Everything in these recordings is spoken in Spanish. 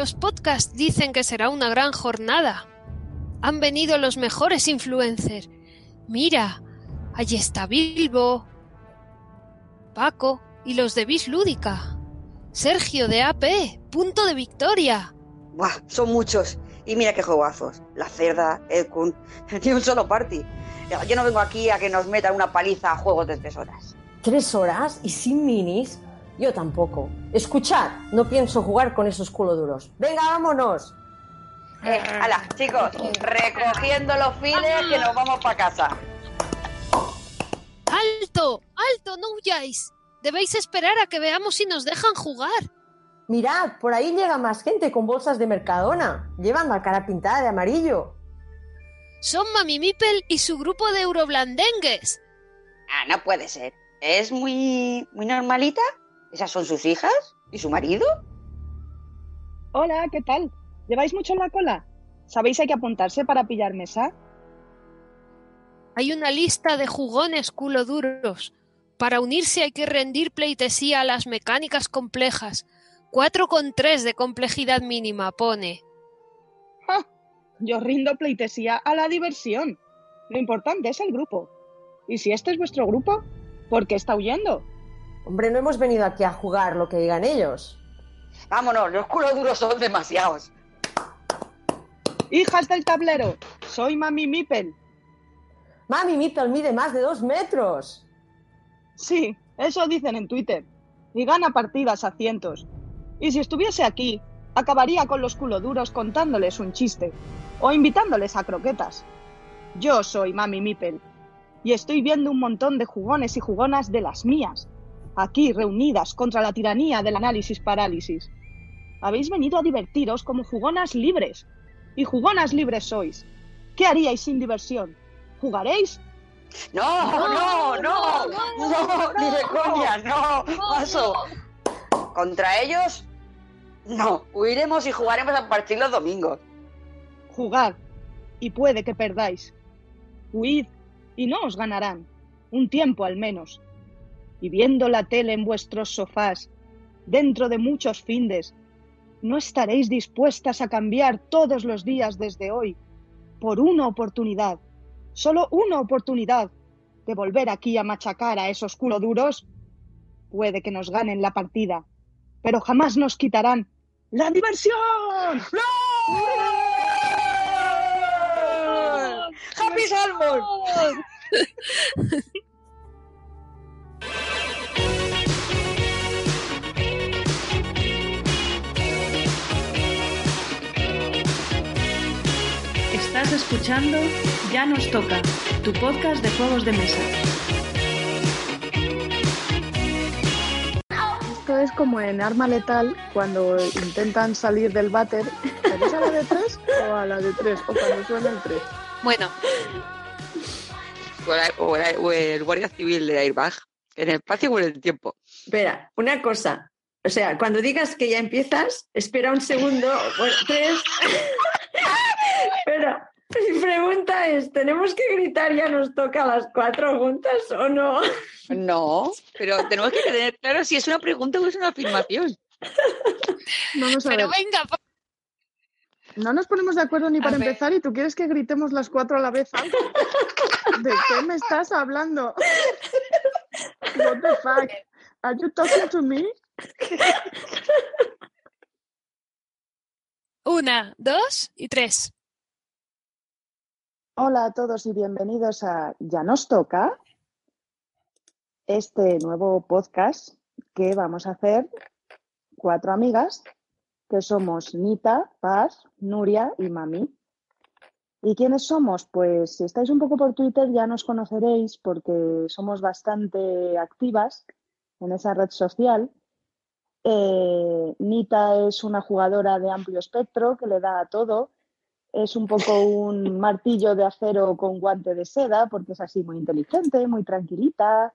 Los podcasts dicen que será una gran jornada. Han venido los mejores influencers. Mira, allí está Bilbo, Paco y los de Bis Lúdica. Sergio de AP, punto de victoria. Buah, son muchos. Y mira qué juegazos. La cerda, el Kun. Ni un solo party. Yo no vengo aquí a que nos metan una paliza a juegos de tres horas. ¿Tres horas y sin minis? Yo tampoco. Escuchad, no pienso jugar con esos duros. Venga, vámonos. Eh, hala, chicos, recogiendo los files que nos vamos para casa. ¡Alto! ¡Alto! ¡No huyáis! Debéis esperar a que veamos si nos dejan jugar. Mirad, por ahí llega más gente con bolsas de Mercadona. Llevan la cara pintada de amarillo. Son Mami Mipel y su grupo de euroblandengues. Ah, no puede ser. ¿Es muy, muy normalita? ¿Esas son sus hijas? ¿Y su marido? Hola, ¿qué tal? ¿Lleváis mucho en la cola? ¿Sabéis hay que apuntarse para pillar mesa? Hay una lista de jugones culo duros. Para unirse hay que rendir pleitesía a las mecánicas complejas. 4,3 de complejidad mínima, pone. ¡Ja! Yo rindo pleitesía a la diversión. Lo importante es el grupo. Y si este es vuestro grupo, ¿por qué está huyendo? Hombre, no hemos venido aquí a jugar lo que digan ellos. Vámonos, los culos duros son demasiados. Hijas del tablero, soy Mami Mipel. Mami Mipel mide más de dos metros. Sí, eso dicen en Twitter. Y gana partidas a cientos. Y si estuviese aquí, acabaría con los culoduros contándoles un chiste o invitándoles a croquetas. Yo soy Mami Mipel y estoy viendo un montón de jugones y jugonas de las mías, aquí reunidas contra la tiranía del análisis parálisis. Habéis venido a divertiros como jugonas libres, y jugonas libres sois. ¿Qué haríais sin diversión? ¿Jugaréis? No, no, no, no, ni de coña, no, paso. Contra ellos, no, huiremos y jugaremos a partir los domingos. Jugad, y puede que perdáis. Huid, y no os ganarán, un tiempo al menos. Y viendo la tele en vuestros sofás, dentro de muchos findes, no estaréis dispuestas a cambiar todos los días desde hoy por una oportunidad, solo una oportunidad de volver aquí a machacar a esos duros. Puede que nos ganen la partida, pero jamás nos quitarán la diversión. ¡Happy Salmon! Estás escuchando Ya nos toca, tu podcast de juegos de mesa. Esto es como en Arma Letal cuando intentan salir del váter. ¿Es a la de tres o a la de tres? O cuando suena el tres. Bueno, O, la- o la- o el guardia civil de Airbag, en el espacio o en el tiempo. Espera, una cosa. O sea, cuando digas que ya empiezas, espera un segundo. Bueno, tres. Pero mi pregunta es, ¿tenemos que gritar ya nos toca a las cuatro juntas o no? No, pero tenemos que tener claro si es una pregunta o es una afirmación. Vamos a pero ver. venga, No nos ponemos de acuerdo ni para empezar y tú quieres que gritemos las cuatro a la vez antes. ¿De qué me estás hablando? What the fuck? Are you talking to me? una, dos y tres. Hola a todos y bienvenidos a Ya nos toca, este nuevo podcast que vamos a hacer cuatro amigas, que somos Nita, Paz, Nuria y Mami. ¿Y quiénes somos? Pues si estáis un poco por Twitter ya nos conoceréis porque somos bastante activas en esa red social. Eh, Nita es una jugadora de amplio espectro que le da a todo es un poco un martillo de acero con guante de seda, porque es así muy inteligente, muy tranquilita,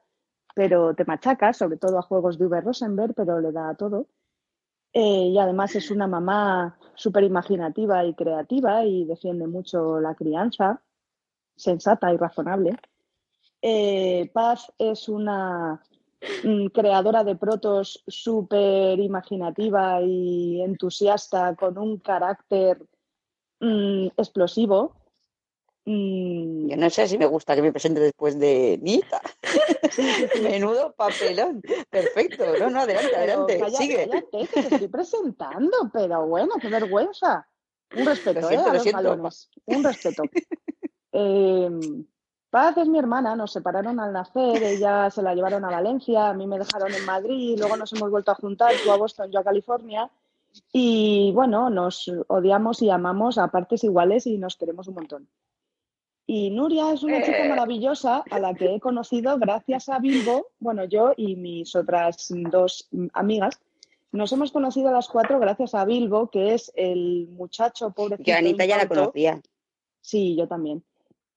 pero te machaca, sobre todo a juegos de V. Rosenberg, pero le da a todo. Eh, y además es una mamá súper imaginativa y creativa y defiende mucho la crianza, sensata y razonable. Eh, Paz es una mm, creadora de protos súper imaginativa y entusiasta, con un carácter mm, explosivo. Mm, Yo no sé si me gusta que me presente después de Nita. Menudo papelón. Perfecto. No, no, adelante, pero adelante. calla- Sigue. cállate, que te estoy presentando, pero bueno, qué vergüenza. Un respeto, Lo ¿eh? A lo los siento. balones. Un respeto. Eh, Paz es mi hermana, nos separaron al nacer, ella se la llevaron a Valencia, a mí me dejaron en Madrid, luego nos hemos vuelto a juntar, tú a Boston, yo a California, y bueno, nos odiamos y amamos a partes iguales y nos queremos un montón. Y Nuria es una chica Eh. maravillosa a la que he conocido gracias a Bilbo, bueno, yo y mis otras dos amigas, nos hemos conocido a las cuatro gracias a Bilbo, que es el muchacho pobrecito. Yo Anita ya la conocía. Sí, yo también.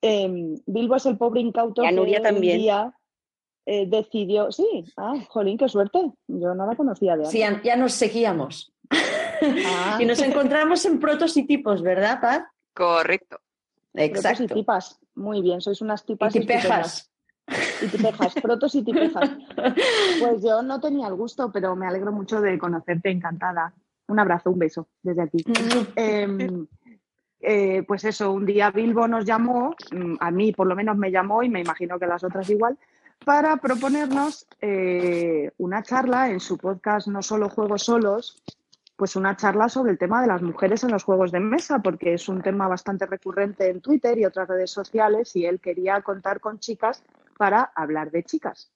Em, Bilbo es el pobre incauto Y a que Nuria un también. día eh, decidió. Sí, ah, jolín, qué suerte. Yo no la conocía de Sí, antes. ya, ya nos seguíamos. Ah. y nos encontramos en protos y tipos, ¿verdad, Paz? Correcto. Protos y Exacto. tipas. Muy bien, sois unas Y tipas tipejas. estupendas. Y tipejas, protos y tipejas. Pues yo no tenía el gusto, pero me alegro mucho de conocerte, encantada. Un abrazo, un beso desde aquí. Em, eh, pues eso, un día Bilbo nos llamó, mm, a mí por lo menos me llamó y me imagino que las otras igual, para proponernos eh, una charla en su podcast No solo juegos solos, pues una charla sobre el tema de las mujeres en los juegos de mesa, porque es un tema bastante recurrente en Twitter y otras redes sociales y él quería contar con chicas para hablar de chicas.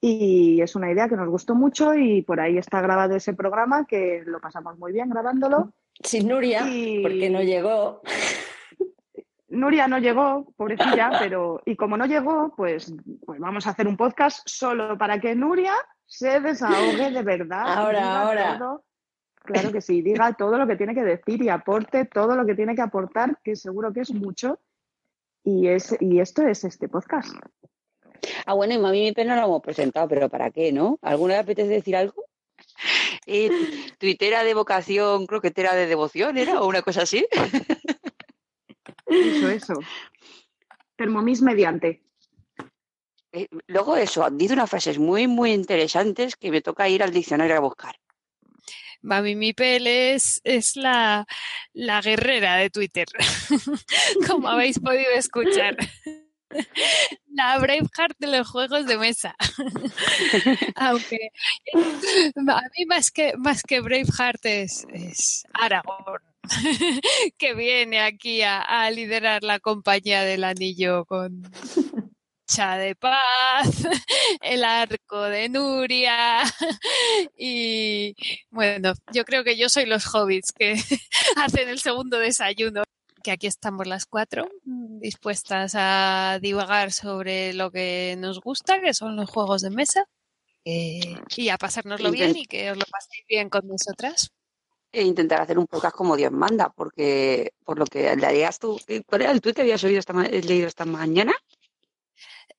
Y es una idea que nos gustó mucho y por ahí está grabado ese programa, que lo pasamos muy bien grabándolo. Sin Nuria, Y- porque no llegó. Nuria no llegó, pobrecilla, pero y como no llegó, pues, pues vamos a hacer un podcast solo para que Nuria se desahogue de verdad. Ahora, ahora. todo. Claro que sí, diga todo lo que tiene que decir y aporte todo lo que tiene que aportar, que seguro que es mucho. Y, es, y esto es este podcast. Ah, bueno, y mami mi pena no lo hemos presentado, pero ¿para qué, no? ¿Alguna vez apetece decir algo? Eh, tuitera de vocación, croquetera de devoción, ¿era? ¿O una cosa así? Eso, eso. Thermomix mediante. Eh, luego eso, dice unas frases muy, muy interesantes que me toca ir al diccionario a buscar. Mami Mipel es, es la, la guerrera de Twitter, como habéis podido escuchar. La Braveheart de los juegos de mesa. Aunque a mí más que, más que Braveheart es, es Aragorn, que viene aquí a, a liderar la compañía del anillo con De Paz, el arco de Nuria y bueno, yo creo que yo soy los hobbits que hacen el segundo desayuno que aquí estamos las cuatro mm, dispuestas a divagar sobre lo que nos gusta, que son los juegos de mesa, eh, y a pasárnoslo bien y que os lo paséis bien con nosotras. E intentar hacer un podcast como Dios manda, porque por lo que le harías tú, ¿cuál era el tuit que habías oído esta leído esta mañana?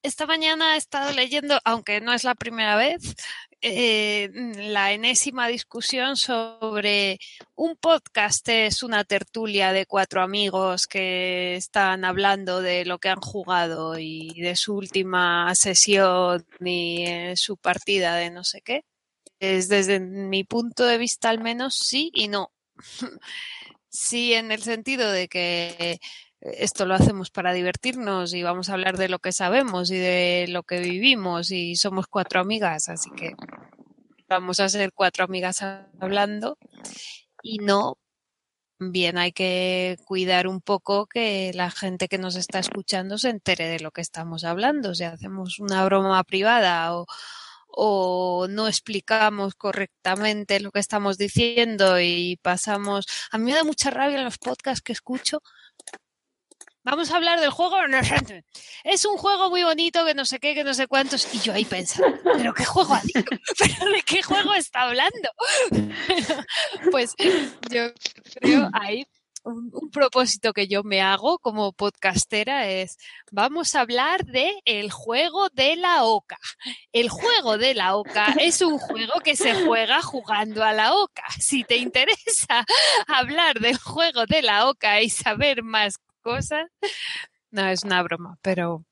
Esta mañana he estado leyendo, aunque no es la primera vez, eh, la enésima discusión sobre un podcast es una tertulia de cuatro amigos que están hablando de lo que han jugado y de su última sesión y eh, su partida de no sé qué. Es desde mi punto de vista al menos sí y no. sí en el sentido de que esto lo hacemos para divertirnos y vamos a hablar de lo que sabemos y de lo que vivimos y somos cuatro amigas, así que vamos a ser cuatro amigas hablando. Y no, bien hay que cuidar un poco que la gente que nos está escuchando se entere de lo que estamos hablando, si hacemos una broma privada o, o no explicamos correctamente lo que estamos diciendo y pasamos... A mí me da mucha rabia en los podcasts que escucho Vamos a hablar del juego. Es un juego muy bonito que no sé qué, que no sé cuántos. Y yo ahí pensando, ¿pero qué juego? ¿Pero de qué juego está hablando? pues yo creo ahí un, un, propósito que yo me hago como podcastera es vamos a hablar de el juego de la oca. El juego de la oca es un juego que se juega jugando a la oca. Si te interesa hablar del juego de la oca y saber más cosas. No, es una broma, pero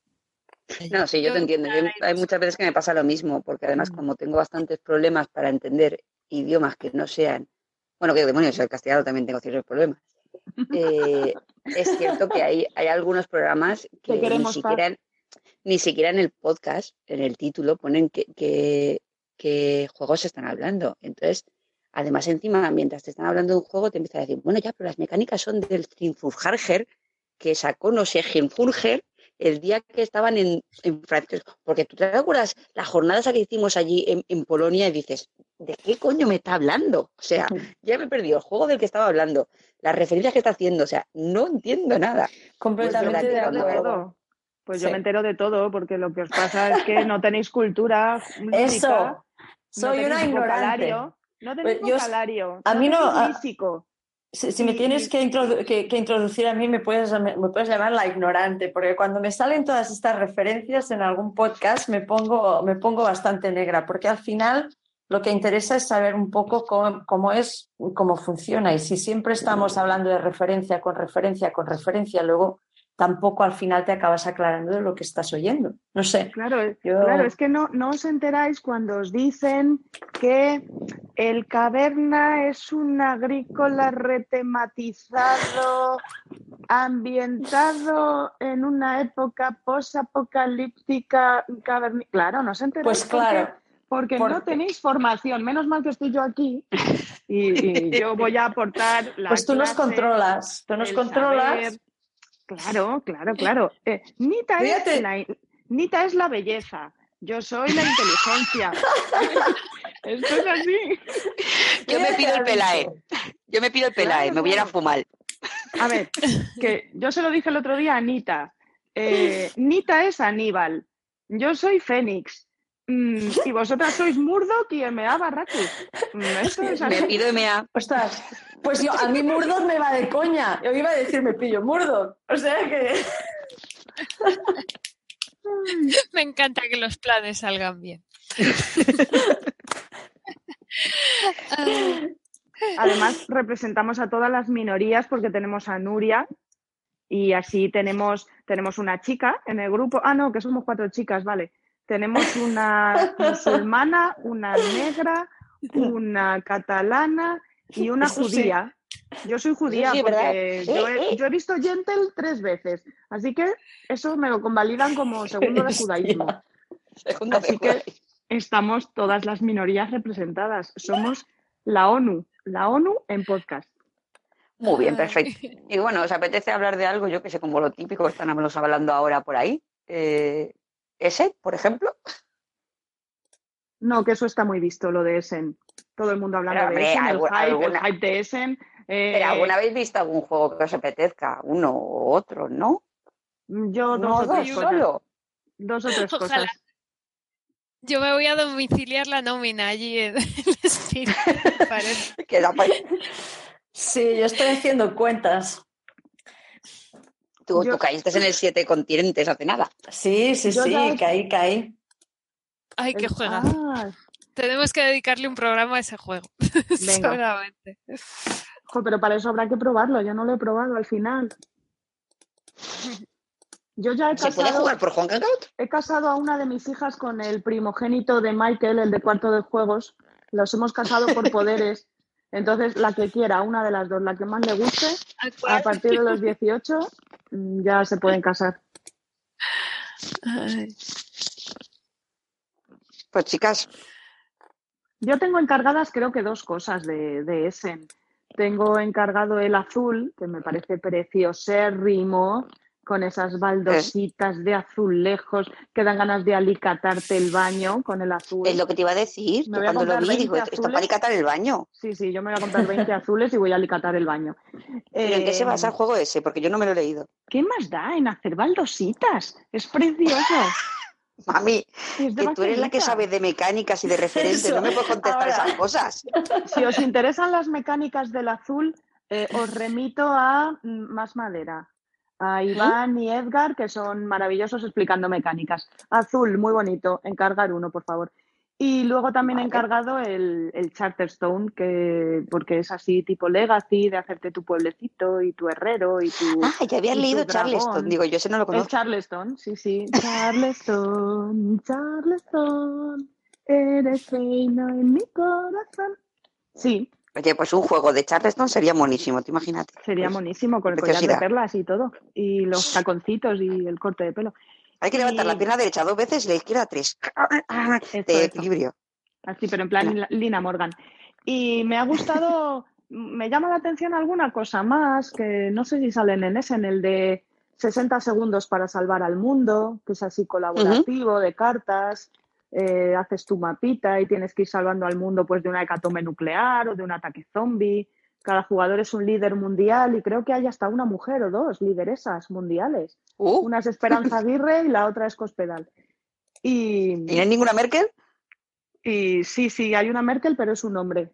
No, sí, yo te entiendo. Yo- hay muchas veces que me pasa lo mismo, porque además Mm. como tengo bastantes problemas para entender idiomas que no sean, bueno, que demonios, el castellano también tengo ciertos problemas. Eh, es cierto que hay, hay algunos programas que ni siquiera, ni siquiera en el podcast, en el título, ponen que, que, que juegos se están hablando. Entonces, además encima, mientras te están hablando de un juego, te empiezan a decir, bueno, ya, pero las mecánicas son del Trinfurharger, que sacó no sé, Hinfurger, el día que estaban en, en Francia. Porque tú te acuerdas la jornada esa que hicimos allí en, en Polonia y dices, ¿de qué coño me está hablando? O sea, ya me he perdido el juego del que estaba hablando, las referencias que está haciendo, o sea, no entiendo nada. Completamente Pues de acuerdo. Pues yo me entero de todo, porque lo que os pasa es que no tenéis cultura lúdica, Eso. no Soy tenéis una ignorante. No tenéis Pues yo- a mí no- léxico. Si, si me tienes que, introdu- que- que introducir a mí, me puedes, me, me puedes llamar la ignorante, porque cuando me salen todas estas referencias en algún podcast me pongo, me pongo bastante negra, porque al final lo que interesa es saber un poco cómo, cómo es, cómo funciona. Y si siempre estamos hablando de referencia con referencia con referencia, luego tampoco al final te acabas aclarando de lo que estás oyendo. No sé. Claro, eh, Yo- claro, es que no, no os enteráis cuando os dicen que el caverna es un agrícola retematizado, ambientado en una época posapocalíptica caverni- Claro, no os enteráis Pues porque- claro. porque, no tenéis formación. Menos mal que estoy yo aquí y, y yo voy a aportar la Pues tú nos controlas, tú nos controlas. saber. Claro, claro, claro. Eh, Nita, Fíjate. es la, Nita es la belleza. Yo soy la inteligencia. Esto es así. Yo me pido el Pelae. Yo me pido el Pelae, Claro, me voy a ir a claro. fumar. A ver, que yo se lo dije el otro día a Nita. Eh, Nita es Aníbal. Yo soy Fénix. Mm, y vosotras sois Murdoch y M.A. Barracus. Mm, esto es Me así. pido MA. Ostras, pues yo, a mí Murdoch me va de coña. Yo iba a decir me pillo Murdoch. O sea que. Me encanta que los planes salgan bien. Ah, Además, representamos a todas las minorías porque tenemos a Nuria y así tenemos, tenemos una chica en el grupo. Ah, no, que somos cuatro chicas, vale. Tenemos una musulmana, una negra, una catalana y una Eso sí. judía. Yo soy judía porque yo he, yo he visto Gentle tres veces, así que eso me lo convalidan como segundo de judaísmo. Segunda Así que-. Estamos todas las minorías representadas. Somos la ONU, la ONU en podcast. Muy bien, perfecto. Y bueno, ¿os apetece hablar de algo? Yo que sé, como lo típico que estamos hablando ahora por ahí. Eh, ¿Ese, por ejemplo? No, que eso está muy visto, lo de Essen. Todo el mundo hablando hombre, de Essen, el hype, alguna- el hype de Essen. eh, ¿Pero ¿Alguna vez visto algún juego que os apetezca? Uno u otro, ¿no? Yo dos No, o tres dos solo. Dos o tres Ojalá. cosas. Yo me voy a domiciliar la nómina allí en el parece. Pa- Sí, yo estoy haciendo cuentas. Tú, Yo- tú caíste en el siete continentes hace nada. Sí, sí, Yo sí, caí, caí. Ay, qué juega. Ah, Tenemos que dedicarle un programa a ese juego. Venga. Seguramente. pero para eso habrá que probarlo. Yo no lo he probado al final. Yo ya he ¿Se puede casado, jugar por Juan Hangout? he casado a una de mis hijas con el primogénito de Michael, el de cuarto de juegos. Los hemos casado por poderes. Entonces, la que quiera, una de las dos, la que más le guste, a partir de los 18 mm, ya se pueden casar. Ay. Pues chicas, Yo tengo encargadas creo que dos cosas de, de Essen. Tengo encargado el azul, que me parece preciosérrimo, con esas baldositas de azulejos que dan ganas de alicatarte el baño con el azul. es lo que te iba a decir. Me voy a cuando lo vi digo, 20 esto es para alicatar el baño. Sí, sí, yo me voy a comprar 20 azules y voy a alicatar el baño. ¿Pero ¿En qué se Eh, basa el juego ese? Porque yo no me lo he leído. ¿Qué más da en hacer baldositas? Es precioso. Mami, que tú eres la que sabe de mecánicas y de referentes, no me puedes contestar ahora. esas cosas. Si os interesan las mecánicas del azul, eh, os remito a mm, Más Madera, a Iván y Edgar, que son maravillosos explicando mecánicas. Azul, muy bonito, encargar uno, por favor. Y luego también he encargado el, el Charterstone, que, porque es así tipo Legacy, de hacerte tu pueblecito y tu herrero y tu... Ah, ya había leído. Charleston. Digo, yo ese no lo El conozco. Charleston, sí, sí. Charleston, Charleston, eres reina en mi corazón. Sí, Oye, pues un juego de Charleston sería monísimo, te imagínate. sería Pues, monísimo con el collar de perlas y todo. Y los taconcitos y el corte de pelo. Hay que levantar la pierna derecha dos veces y la izquierda tres. Eso, De eso. equilibrio. Así, pero en plan Lina Morgan. Y me ha gustado, me llama la atención alguna cosa más, que no sé si salen en ese, en el de 60 segundos para salvar al mundo, que es así colaborativo, de cartas, eh, haces tu mapita y tienes que ir salvando al mundo pues de una hecatombe nuclear o de un ataque zombie. Cada jugador es un líder mundial y creo que hay hasta una mujer o dos lideresas mundiales. Uh, Una es Esperanza Aguirre y la otra es Cospedal. Y, ¿Y no hay ninguna Merkel? y sí, sí, hay una Merkel, pero es un hombre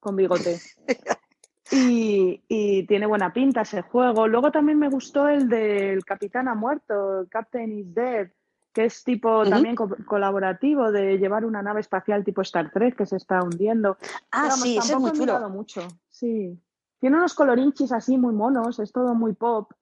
con bigote. Y, y tiene buena pinta ese juego. Luego también me gustó el del Capitán ha muerto, el Captain is Dead, que es tipo también co- colaborativo de llevar una nave espacial tipo Star Trek que se está hundiendo. Ah, Pero vamos, sí, es he mirado mucho. Sí. Tiene unos colorinchis así muy monos, es todo muy pop.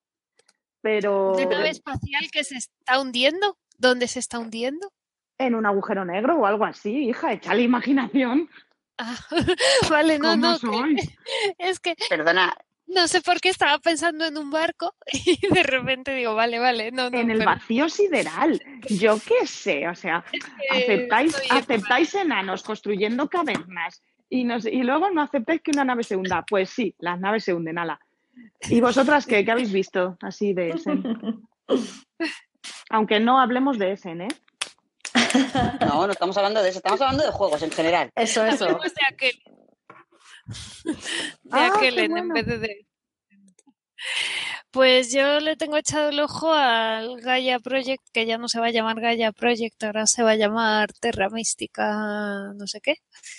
Pero ¿De nave espacial que se está hundiendo? ¿Dónde se está hundiendo? en un agujero negro o algo así, hija, echa la imaginación. Ah, vale, no, ¿Cómo no. que- es que Perdona, no sé por qué estaba pensando en un barco y de repente digo, vale, vale, no, no. en el pero vacío sideral. Yo qué sé, o sea, es que aceptáis, aceptáis enanos construyendo cavernas y, nos, y luego no aceptáis que una nave se hunda. Pues sí, las naves se hunden, ala. ¿Y vosotras qué, qué habéis visto así de Essen? Aunque no hablemos de Essen, ¿eh? no, no estamos hablando de eso, estamos hablando de juegos en general. Eso, eso. Hablemos de aquel. De Ah, aquel en bueno. vez de- Pues yo le tengo echado el ojo al Gaia Project, que ya no se va a llamar Gaia Project, ahora se va a llamar Terra Mística, no sé qué.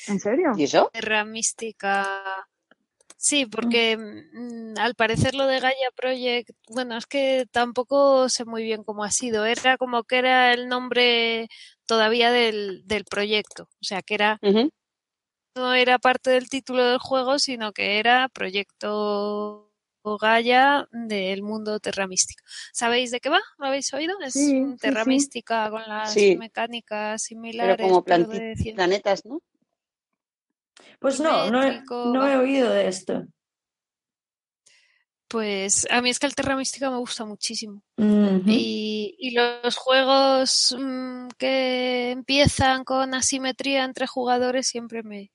¿En serio? ¿Y eso? Terra Mística. Sí, porque mm, al parecer lo de Gaia Project, bueno, es que tampoco sé muy bien cómo ha sido. Era como que era el nombre todavía del, del proyecto. O sea, que era no era parte del título del juego, sino que era Proyecto Gaia del mundo Terra Mística. ¿Sabéis de qué va? ¿Lo habéis oído? Es Sí, Terra sí. Mística con las Sí. mecánicas Pero similares, como pero planti- de planetas, ¿no? Pues no, no he, no oído de esto. Pues a mí es que el Terra Mística me gusta muchísimo. Y los juegos mm, que empiezan con asimetría entre jugadores siempre me,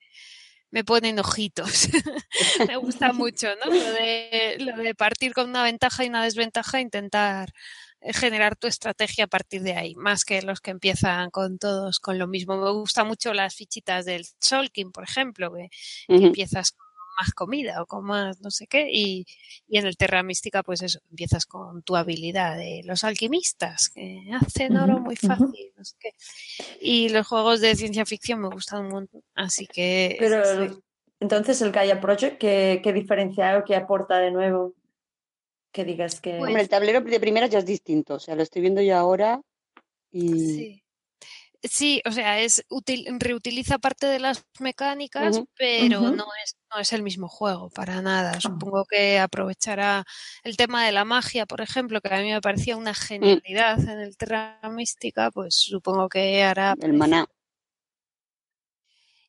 me ponen ojitos. me gusta mucho, ¿no? Lo de, lo de partir con una ventaja y una desventaja, intentar eh, generar tu estrategia a partir de ahí, más que los que empiezan con todos con lo mismo. Me gusta mucho las fichitas del Solkin, por ejemplo, que, que empiezas con más comida o con más no sé qué y, y en el Terra Mística pues eso, empiezas con tu habilidad de los alquimistas que hacen oro muy fácil, no sé qué. Y los juegos de ciencia ficción me gustan un montón, así que Pero sí. entonces el Gaia Project, ¿qué, qué diferencia o qué aporta de nuevo? Que digas que... Pues Hombre, el tablero de primeras ya es distinto, o sea, lo estoy viendo yo ahora y... Sí. Sí, o sea, es útil, reutiliza parte de las mecánicas, pero no es, no es el mismo juego para nada. Supongo que aprovechará el tema de la magia, por ejemplo, que a mí me parecía una genialidad en el Terra Mística, pues supongo que hará el maná.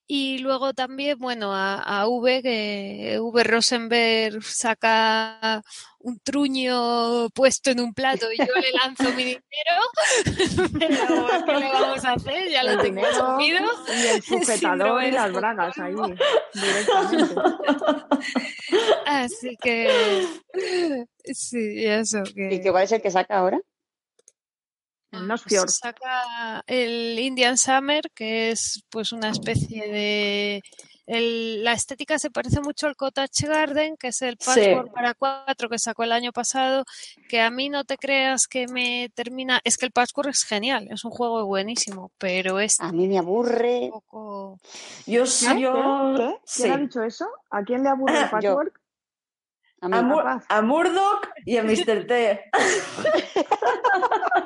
Y luego también, bueno, a, a V, que V Rosenberg saca un truño puesto en un plato y yo le lanzo mi dinero. Pero, ¿qué le vamos a hacer? Ya lo tengo asumido. y el sujetador y las bragas ahí, directamente. Así que, sí, eso. Que... ¿Y qué cuál es el que saca ahora? El Ah, Nosfjord. se saca el Indian Summer, que es pues una especie de... el- la estética se parece mucho al Cottage Garden, que es el Sí. Passport para cuatro que sacó el año pasado, que a mí no te creas que me termina... Es que el Passport es genial, es un juego buenísimo, pero es A mí me aburre. un poco... Yo, ¿Qué? yo... ¿Qué? ¿Quién ha dicho eso? ¿A quién le aburre el Yo. patchwork? A. A, Mur- a Murdoch y a Mr. T.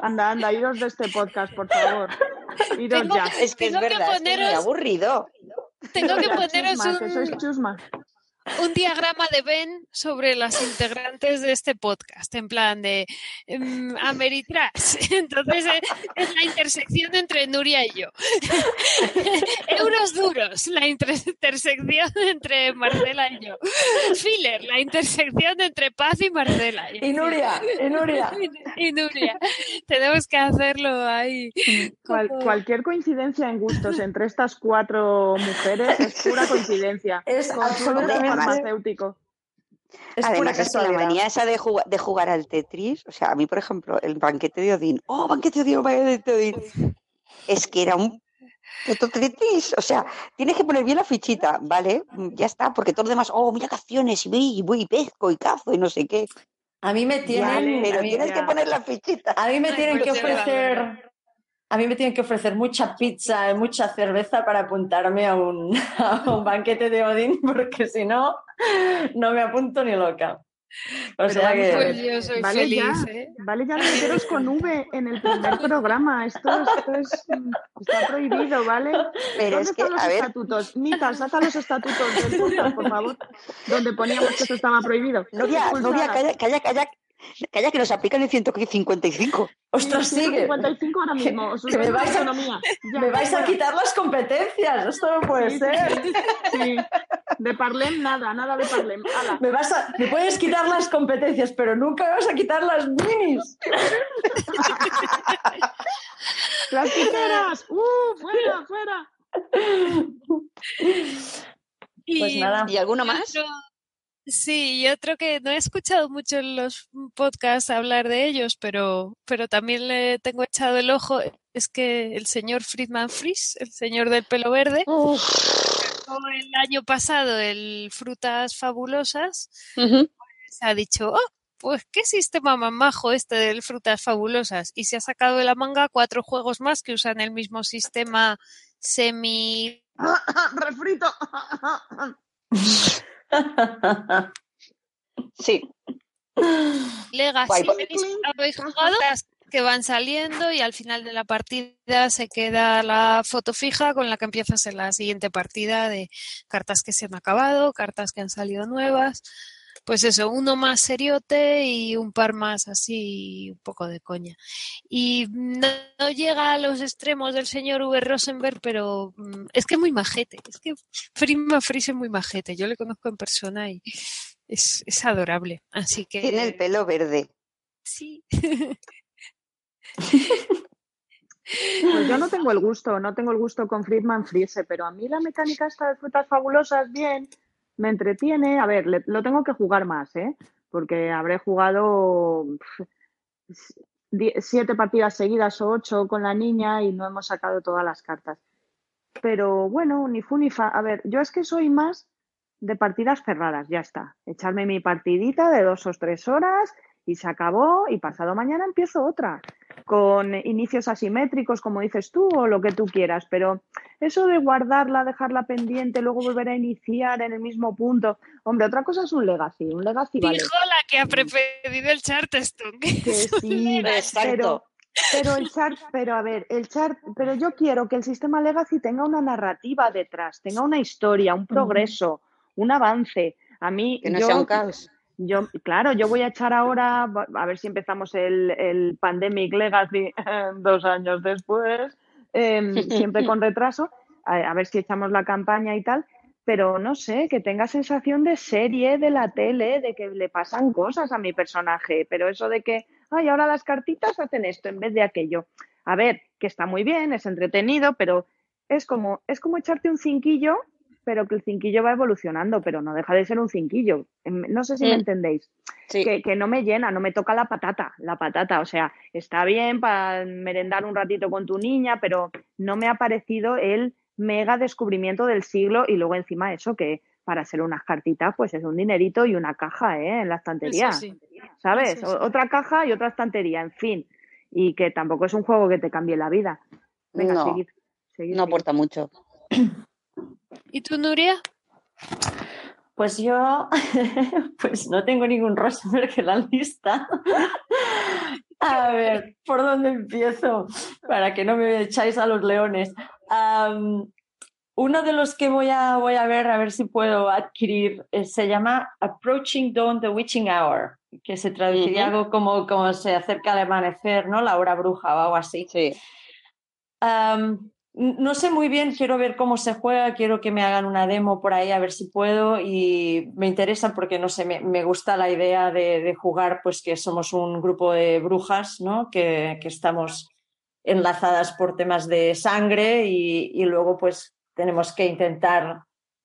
Anda, anda, iros de este podcast, por favor. Iros Tengo- ya. Es que es Tengo que verdad, es muy poneros- aburrido. Tengo que poneros chusma, que sois un, chusma. Un diagrama de Ben sobre las integrantes de este podcast, en plan de mm, Ameritrash. Entonces eh, es la intersección entre Nuria y yo. Euros duros, la inter- intersección entre Marcela y yo. Filler, la intersección entre Paz y Marcela. Y Nuria, y Nuria. Y Nuria. Tenemos que hacerlo ahí. Cual- cualquier coincidencia en gustos entre estas cuatro mujeres es pura coincidencia. Es absolutamente farmacéutico. es Además, es que la manía esa de, jugar, de jugar al Tetris, o sea, a mí, por ejemplo, el banquete de Odín, ¡oh, banquete de Odín, banquete de Odín! Es que era un puto Tetris, o sea, tienes que poner bien la fichita, ¿vale? Mm, Ya está, porque todo lo demás, ¡oh, mira acciones! Y voy, y voy y pesco y cazo y no sé qué. A mí me tienen, Vale, Pero mí, tienes ya. que poner la fichita. a mí me Ay, tienen pues que ofrecer, a mí me tienen que ofrecer mucha pizza y mucha cerveza para apuntarme a un, a un banquete de Odín, porque si no, no me apunto ni loca. O Pero sea que Pues yo soy Vale feliz, ya. ¿eh? Vale, ya meteros con V en el primer programa. Esto, esto es, está prohibido, ¿vale? Pero ¿Dónde es que, los a ver, estatutos? Nita, saca los estatutos del podcast, por favor, donde poníamos que esto estaba prohibido. Nuria, Expulsada. Nuria, calla, calla, calla, calla, que nos aplican el 155. ostras, sigue. 55 ahora mismo. que me vais a-. Ya, Me vais a quitar las competencias, esto no puede Sí, sí, ser. sí, sí. De Parlem, nada, nada de Parlem. Ala. Me, vas a, me puedes quitar las competencias, pero nunca me vas a quitar las minis. ¡Las tijeras! ¡Uh! ¡Fuera, fuera! Y, Pues nada. ¿Y alguno y más? Sí, y otro que no he escuchado mucho en los podcasts hablar de ellos, pero, pero también le tengo echado el ojo, es que el señor Friedman Fries, el señor del pelo verde, sacó el año pasado el Frutas Fabulosas, se ha dicho, oh, pues qué sistema más majo este del Frutas Fabulosas, y se ha sacado de la manga cuatro juegos más que usan el mismo sistema semi ¡Refrito! Sí. Legacy. ¿Habéis, jugado que van saliendo y al final de la partida se queda la foto fija con la que empiezas en la siguiente partida de cartas que se han acabado, cartas que han salido nuevas. Pues eso, uno más seriote y un par más así, un poco de coña. Y no, no llega a los extremos del señor Uwe Rosenberg, pero mm, es que es muy majete. Es que Prima Fries es muy majete. Yo le conozco en persona y es, es adorable. Así que. Tiene el pelo verde. Sí. Pues yo no tengo el gusto, no tengo el gusto con Friedman Friese, pero a mí la mecánica esta de frutas fabulosas, bien, me entretiene. A ver, lo tengo que jugar más, ¿eh? Porque habré jugado siete partidas seguidas o ocho con la niña y no hemos sacado todas las cartas. Pero bueno, ni fu ni fa. A ver, yo es que soy más de partidas cerradas, ya está. Echarme mi partidita de dos o tres horas y se acabó y pasado mañana empiezo otra con inicios asimétricos, como dices tú, o lo que tú quieras, pero eso de guardarla, dejarla pendiente, luego volver a iniciar en el mismo punto, hombre, otra cosa es un legacy, un legacy vale. Dijo la que ha preferido el Charterstone. que sí. Exacto. Pero el chart, pero a ver, el chart, pero yo quiero que el sistema legacy tenga una narrativa detrás, tenga una historia, un progreso, un avance. A mí, Que no yo, sea un caos. Yo, claro, yo voy a echar ahora, a ver si empezamos el, el Pandemic Legacy dos años después, em, siempre con retraso, a, a ver si echamos la campaña y tal, pero no sé, que tenga sensación de serie de la tele, de que le pasan cosas a mi personaje, pero eso de que, ay, ahora las cartitas hacen esto en vez de aquello. A ver, que está muy bien, es entretenido, pero es como, es como echarte un cinquillo pero que el cinquillo va evolucionando, pero no deja de ser un cinquillo. Em, No sé si me Mm. entendéis. Sí. Que, que no me llena, no me toca la patata, la patata. O sea, está bien para merendar un ratito con tu niña, pero no me ha parecido el mega descubrimiento del siglo y luego encima eso que para ser unas cartitas, pues es un dinerito y una caja, ¿eh? En la estantería. Sí. ¿Sabes? Otra caja y otra estantería, en fin. Y que tampoco es un juego que te cambie la vida. Venga, No, seguid. seguid, No aporta mucho. ¿Y tú, Nuria? Pues yo, pues no tengo ningún Rosenberg en la lista. A ver, ¿por dónde empiezo? Para que no me echáis a los leones. Uno de los que voy a, voy a ver, a ver si puedo adquirir, eh, se llama Approaching Dawn, the Witching Hour, que se traduciría algo como, como se acerca al amanecer, ¿no? La hora bruja o algo así. Sí. No sé muy bien, quiero ver cómo se juega, quiero que me hagan una demo por ahí a ver si puedo y me interesa porque no sé, me, me gusta la idea de, de jugar, pues que somos un grupo de brujas, ¿no? Que, que estamos enlazadas por temas de sangre y, y luego pues tenemos que intentar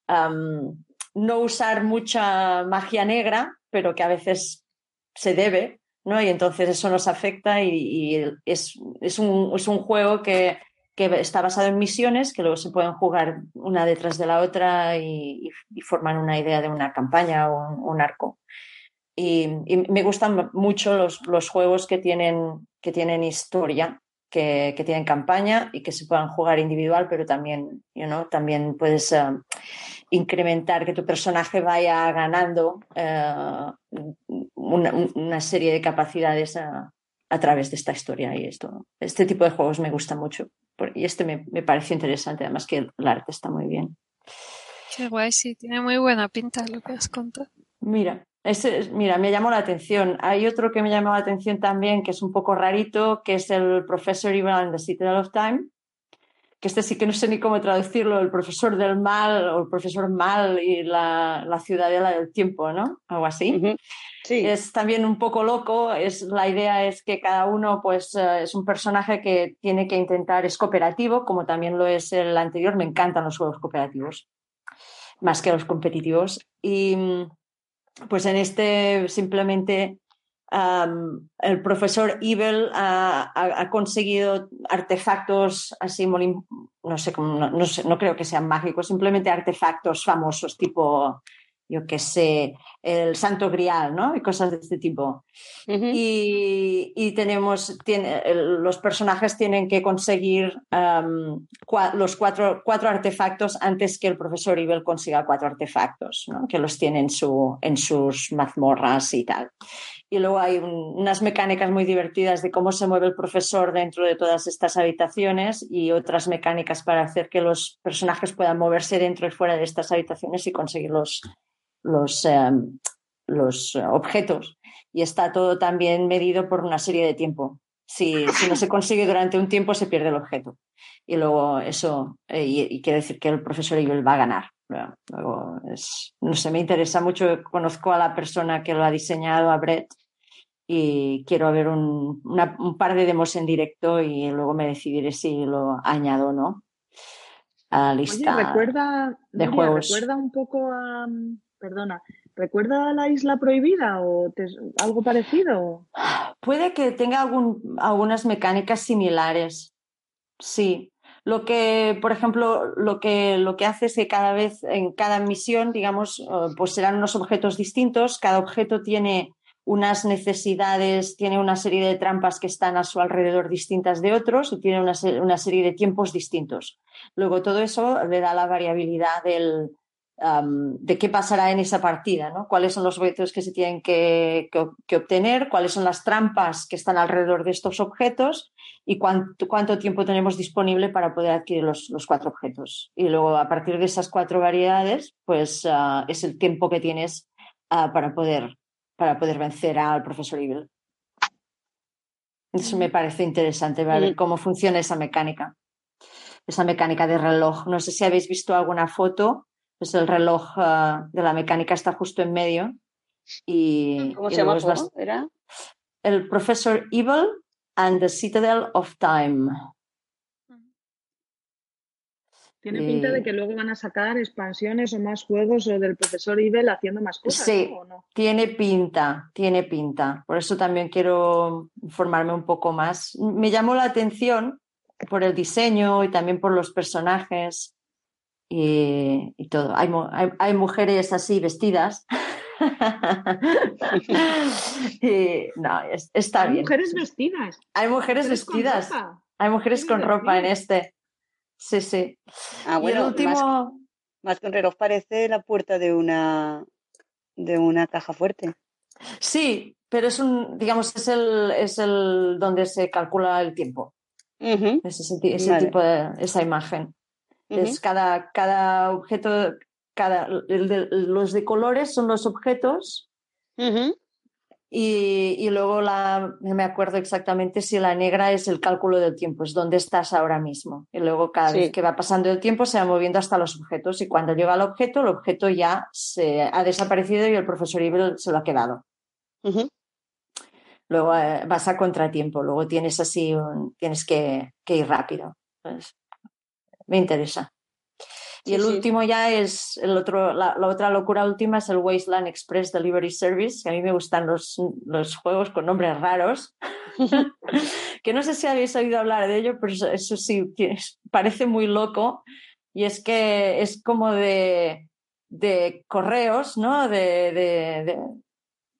no usar mucha magia negra, pero que a veces se debe, ¿no? Y entonces eso nos afecta y, y es, es, un, es un juego que, que está basado en misiones que luego se pueden jugar una detrás de la otra y, forman una idea de una campaña o un, arco. Y, me gustan mucho los, los juegos que tienen, que tienen historia, que, tienen campaña y que se puedan jugar individual, pero también, you también puedes eh, incrementar que tu personaje vaya ganando eh, una, una serie de capacidades a, a través de esta historia. Y esto, este tipo de juegos me gusta mucho. Y este me, me pareció interesante, además que el, arte está muy bien. Qué guay, sí, tiene muy buena pinta lo que has contado. Mira, ese, es- mira, me llamó la atención. Hay otro que me llamó la atención también, que es un poco rarito, que es el Professor Evil and the Citadel of Time. Que este sí que no sé ni cómo traducirlo, el profesor del mal o el profesor mal y la, la ciudadela del tiempo, ¿no? Algo así. Sí. Es también un poco loco. Es, la idea es que cada uno pues, eh, es un personaje que tiene que intentar, es cooperativo, como también lo es el anterior. Me encantan los juegos cooperativos, más que los competitivos. Y mm, pues en este simplemente el profesor Evil ha, ha- ha conseguido artefactos así, no sé, no, no sé, no creo que sean mágicos, simplemente artefactos famosos tipo, yo qué sé, el Santo Grial, ¿no? Y cosas de este tipo. Y, y tenemos, tiene, los personajes tienen que conseguir cua- los cuatro, cuatro artefactos antes que el profesor Evil consiga cuatro artefactos, ¿no? que los tiene en, su, en sus mazmorras y tal. Y luego hay un- unas mecánicas muy divertidas de cómo se mueve el profesor dentro de todas estas habitaciones y otras mecánicas para hacer que los personajes puedan moverse dentro y fuera de estas habitaciones y conseguir los, los, em, los objetos y está todo también medido por una serie de tiempo. Si, si no se consigue durante un tiempo, se pierde el objeto. Y luego eso, eh, y, y quiere decir que el profesor Evil va a ganar. Luego, luego es, no sé, me interesa mucho. Conozco a la persona que lo ha diseñado, a Brett, y quiero ver un, una- un par de demos en directo y luego me decidiré si lo añado o no a la Oye, lista. recuerda, de juegos. recuerda un poco a, perdona, ¿recuerda a la isla prohibida o te- algo parecido? Puede que tenga algún- algunas mecánicas similares. Sí. Lo que, por ejemplo, lo que, lo que hace es que cada vez, en cada misión, digamos, eh, pues serán unos objetos distintos. Cada objeto tiene unas necesidades, tiene una serie de trampas que están a su alrededor distintas de otros y tiene una, una serie de tiempos distintos. Luego todo eso le da la variabilidad del, de qué pasará en esa partida, ¿no? Cuáles son los objetos que se tienen que- que obtener, cuáles son las trampas que están alrededor de estos objetos y cuánto, cuánto tiempo tenemos disponible para poder adquirir los, los cuatro objetos. Y luego, a partir de esas cuatro variedades, pues ah, es el tiempo que tienes ah, para, poder, para poder vencer al profesor Evil. Eso me parece interesante, ver Mm. cómo funciona esa mecánica. Esa mecánica de reloj. No sé si habéis visto alguna foto. Pues el reloj ah, de la mecánica está justo en medio. Y, ¿Cómo y se llama ¿Era? el Professor Evil and the Citadel of Time. Tiene pinta de Eh, que luego van a sacar expansiones o más juegos o del profesor Ibel haciendo más cosas, Sí. ¿no? ¿O no? Tiene pinta, tiene pinta. Por eso también quiero informarme un poco más. Me llamó la atención por el diseño y también por los personajes y, y todo. Hay- hay mujeres así vestidas. Y, no, es- está Hay bien. mujeres vestidas. Hay mujeres vestidas. ropa. Hay mujeres con ropa en este. Sí, sí. Ah, Y el bueno, más, último, más que un reloj parece la puerta de una de una caja fuerte. Sí, pero es un, digamos, es el, es el donde se calcula el tiempo. Es ese, ti- ese Vale. tipo de, esa imagen. Es cada, cada objeto, cada, el de- los de colores son los objetos y, y luego la, no me acuerdo exactamente si la negra es el cálculo del tiempo, es donde estás ahora mismo. Y luego cada Sí. vez que va pasando el tiempo se va moviendo hasta los objetos y cuando llega al objeto, el objeto ya se ha desaparecido y el profesor Evil se lo ha quedado. Luego eh, vas a contratiempo, luego tienes así, un- tienes que, que ir rápido. Pues, me interesa. Y el sí. último ya es el otro, la, la otra locura última es el Wasteland Express Delivery Service, que a mí me gustan los, los juegos con nombres raros, que no sé si habéis oído hablar de ello, pero eso, sí, parece muy loco. Y es que es como de, de correos, ¿no? De, de- de-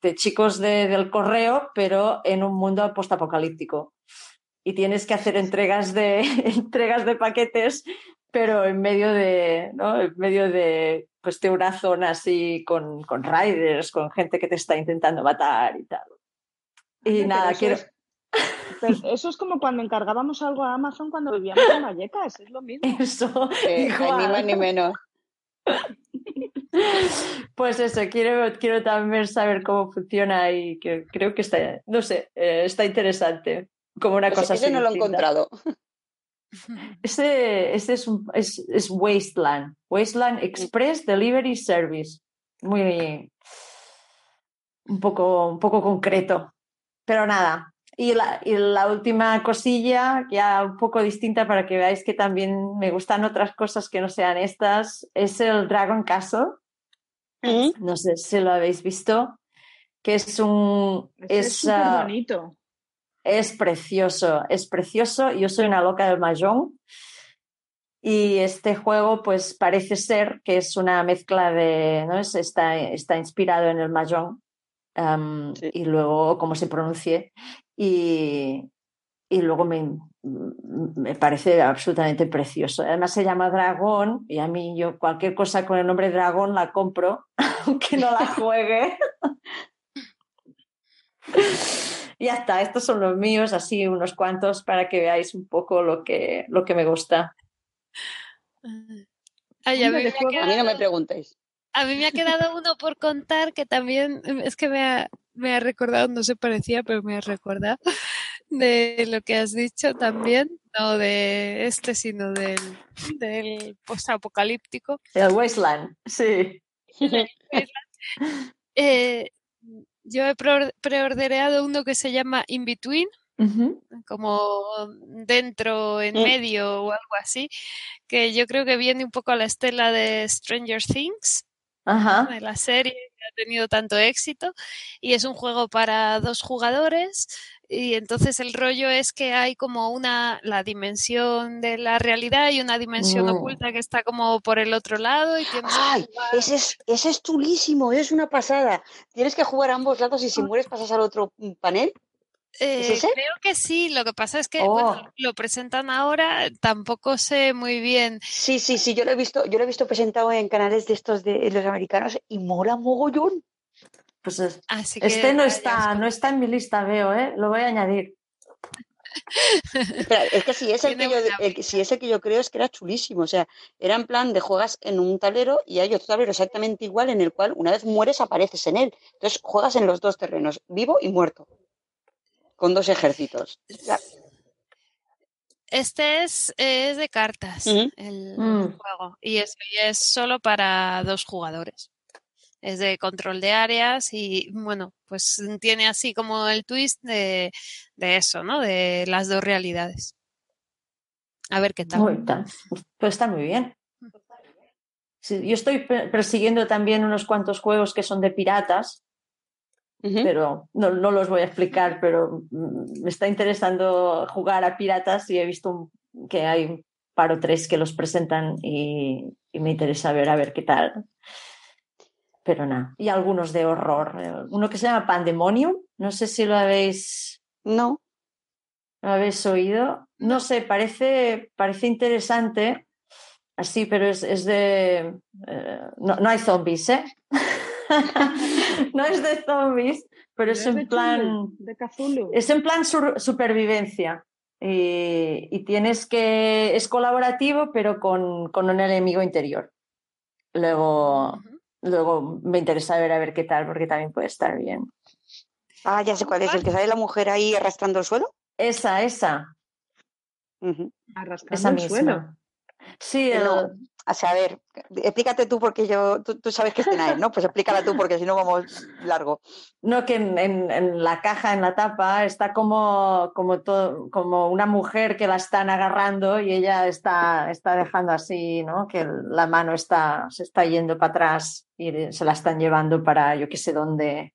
de chicos de- del correo, pero en un mundo postapocalíptico. Y tienes que hacer entregas de, entregas de paquetes, pero en medio de, ¿no? En medio de, pues, de una zona así con, con riders, con gente que te está intentando matar y tal. Y nada, eso quiero... es- pero eso es como cuando encargábamos algo a Amazon cuando vivíamos en Vallecas, es lo mismo. Eso, Eh, ni más ni menos. Pues eso, quiero, quiero también saber cómo funciona y que creo que está, no sé, eh, está interesante. Como una Ese- cosa así no lo he encontrado. Ese, ese es, un- es, es Wasteland, Wasteland Express Delivery Service. Muy, un poco, un poco concreto. Pero nada. Y la, y la última cosilla, ya un poco distinta para que veáis que también me gustan otras cosas que no sean estas, es el Dragon Castle. Ujú. No sé si lo habéis visto, que es un... Es Es, súper ah, bonito. Es precioso, es precioso. Yo soy una loca del Mahjong y este juego pues parece ser que es una mezcla de, ¿no? Es- está, está inspirado en el Mahjong Sí. y luego cómo se pronuncie y, y luego me, me parece absolutamente precioso. Además se llama Dragón y a mí yo cualquier cosa con el nombre Dragón la compro, aunque no la juegue. Ya está, estos son los míos, así unos cuantos para que veáis un poco lo que, lo que me gusta. Ay, a, mí me A no me preguntéis. a mí me ha quedado uno por contar que también es que me ha, me ha recordado, no se parecía, pero me ha recordado de lo que has dicho también, no de este, sino del, del postapocalíptico. El Wasteland, sí. Eh, yo he preor- preordereado uno que se llama In Between, como dentro, en Mm. medio o algo así, que yo creo que viene un poco a la estela de Stranger Things, Ajá. de la serie que ha tenido tanto éxito, y es un juego para dos jugadores, y entonces el rollo es que hay como una, la dimensión de la realidad y una dimensión Mm. oculta que está como por el otro lado y tienes que ¡Ay! jugar- Ese es, ese es chulísimo, es una pasada. Tienes que jugar a ambos lados y si mueres pasas al otro mm, panel. Eh, creo que sí, lo que pasa es que Oh. bueno, lo presentan ahora, tampoco sé muy bien. Sí, sí, sí, yo lo he visto, yo lo he visto presentado en canales de estos de los americanos y mola mogollón. Pues es- Así que este no está, no está en mi lista, veo, ¿eh? Lo voy a añadir. Espera, es que si es, el que yo, el si es el que yo creo es que era chulísimo. O sea, era en plan de juegas en un tablero y hay otro tablero exactamente igual en el cual una vez mueres apareces en él. Entonces juegas en los dos terrenos, vivo y muerto. Con dos ejércitos. Este es, es de cartas, el Mm. juego, y es, y es solo para dos jugadores. Es de control de áreas y, bueno, pues tiene así como el twist de, de eso, ¿no? De las dos realidades. A ver qué tal. Muy, ta- pues está muy bien. Sí, yo estoy pe- persiguiendo también unos cuantos juegos que son de piratas, pero no, no los voy a explicar, pero mm, me está interesando jugar a piratas y he visto un- que hay un par o tres que los presentan y, y me interesa ver a ver qué tal. Pero nada, y algunos de horror. Eh, Uno que se llama Pandemonium, no sé si lo habéis, No. lo habéis oído. No sé, parece, parece interesante, así, pero es, es de... eh, no, no hay zombies, ¿eh? no es de zombies, pero ¿No es en plan, De es en plan sur- supervivencia. Y, y tienes que, es colaborativo, pero con, con un enemigo interior. Luego. Luego me interesa ver a ver qué tal, porque también puede estar bien. Ah, ya sé cuál es, el que sale la mujer ahí arrastrando el suelo. Esa, esa. Arrastrando esa el misma. suelo. Sí, el-. O sea, a ver, explícate tú porque yo, tú, tú sabes que es, ¿no? Pues explícala tú porque si no vamos largo. No, que en, en- en la caja, en la tapa, está como, como, todo, como una mujer que la están agarrando y ella está, está dejando así, ¿no? Que la mano está, se está yendo para atrás y se la están llevando para yo qué sé dónde.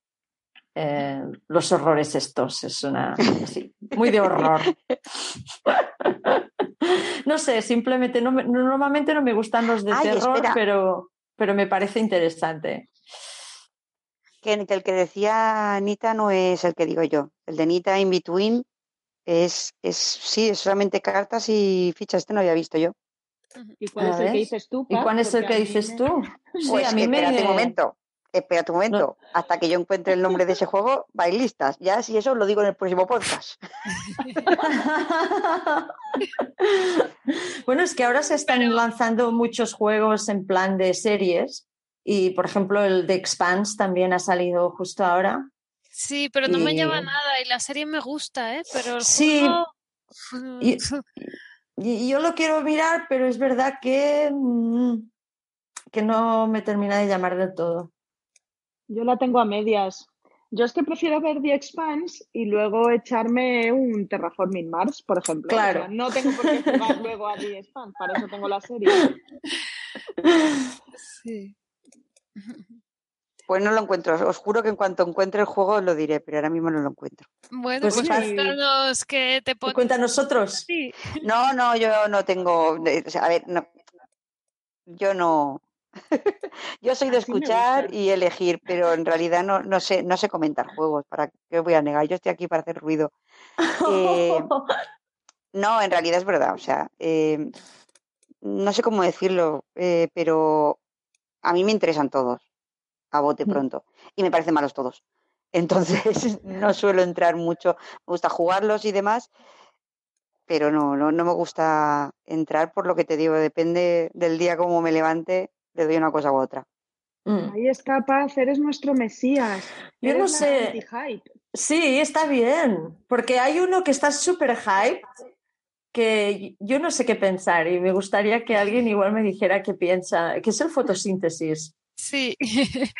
eh, los horrores estos, es una... sí, muy de horror. No sé, simplemente no me- normalmente no me gustan los de Ay, terror, espera. pero, pero me parece interesante. Que, que el que decía Anita no es el que digo yo. El de Anita In Between es, es sí, es solamente cartas y fichas. Este no había visto yo. ¿Y cuál ¿Ya es el que dices tú? ¿Y cuál es el que dices me- tú? Sí, Pues a mí me... espérate un momento. Espérate un momento. Hasta que yo encuentre el nombre de ese juego, bailistas. Ya si eso lo digo en el próximo podcast. bueno, es que ahora se están lanzando muchos juegos en plan de series y, por ejemplo, el de Expanse también ha salido justo ahora. Sí, pero no me llama Y- nada y la serie me gusta, ¿eh? Pero el Sí, juego... y- Y y yo lo quiero mirar, pero es verdad que, mm, que no me termina de llamar del todo. Yo la tengo a medias. Yo es que prefiero ver The Expanse y luego echarme un Terraforming Mars, por ejemplo. O sea, Claro. no tengo por qué jugar luego a The Expanse, para eso tengo la serie. Sí. Pues no lo encuentro. Os juro que en cuanto encuentre el juego os lo diré, pero ahora mismo no lo encuentro. Bueno, Pues pues, cuéntanos qué te Pues pones. cuenta a nosotros. Sí. No, no, yo no tengo. de- o sea, a ver, no, yo no. yo soy de Así escuchar y elegir, pero en realidad no, no sé, no sé comentar juegos. ¿Para qué os voy a negar? Yo estoy aquí para hacer ruido. Eh, No, en realidad es verdad. O sea, eh, no sé cómo decirlo, eh, pero a mí me interesan todos, a bote Mm. pronto. Y me parecen malos todos. Entonces no suelo entrar mucho. Me gusta jugarlos y demás, pero no, no, no me gusta entrar por lo que te digo. Depende del día como me levante, le doy una cosa u otra. Mm. Ahí está Paz, eres nuestro Mesías. Yo Eres no sé. Sí, está bien, porque hay uno que está súper hype que yo no sé qué pensar y me gustaría que alguien igual me dijera qué piensa, que es el fotosíntesis. Sí.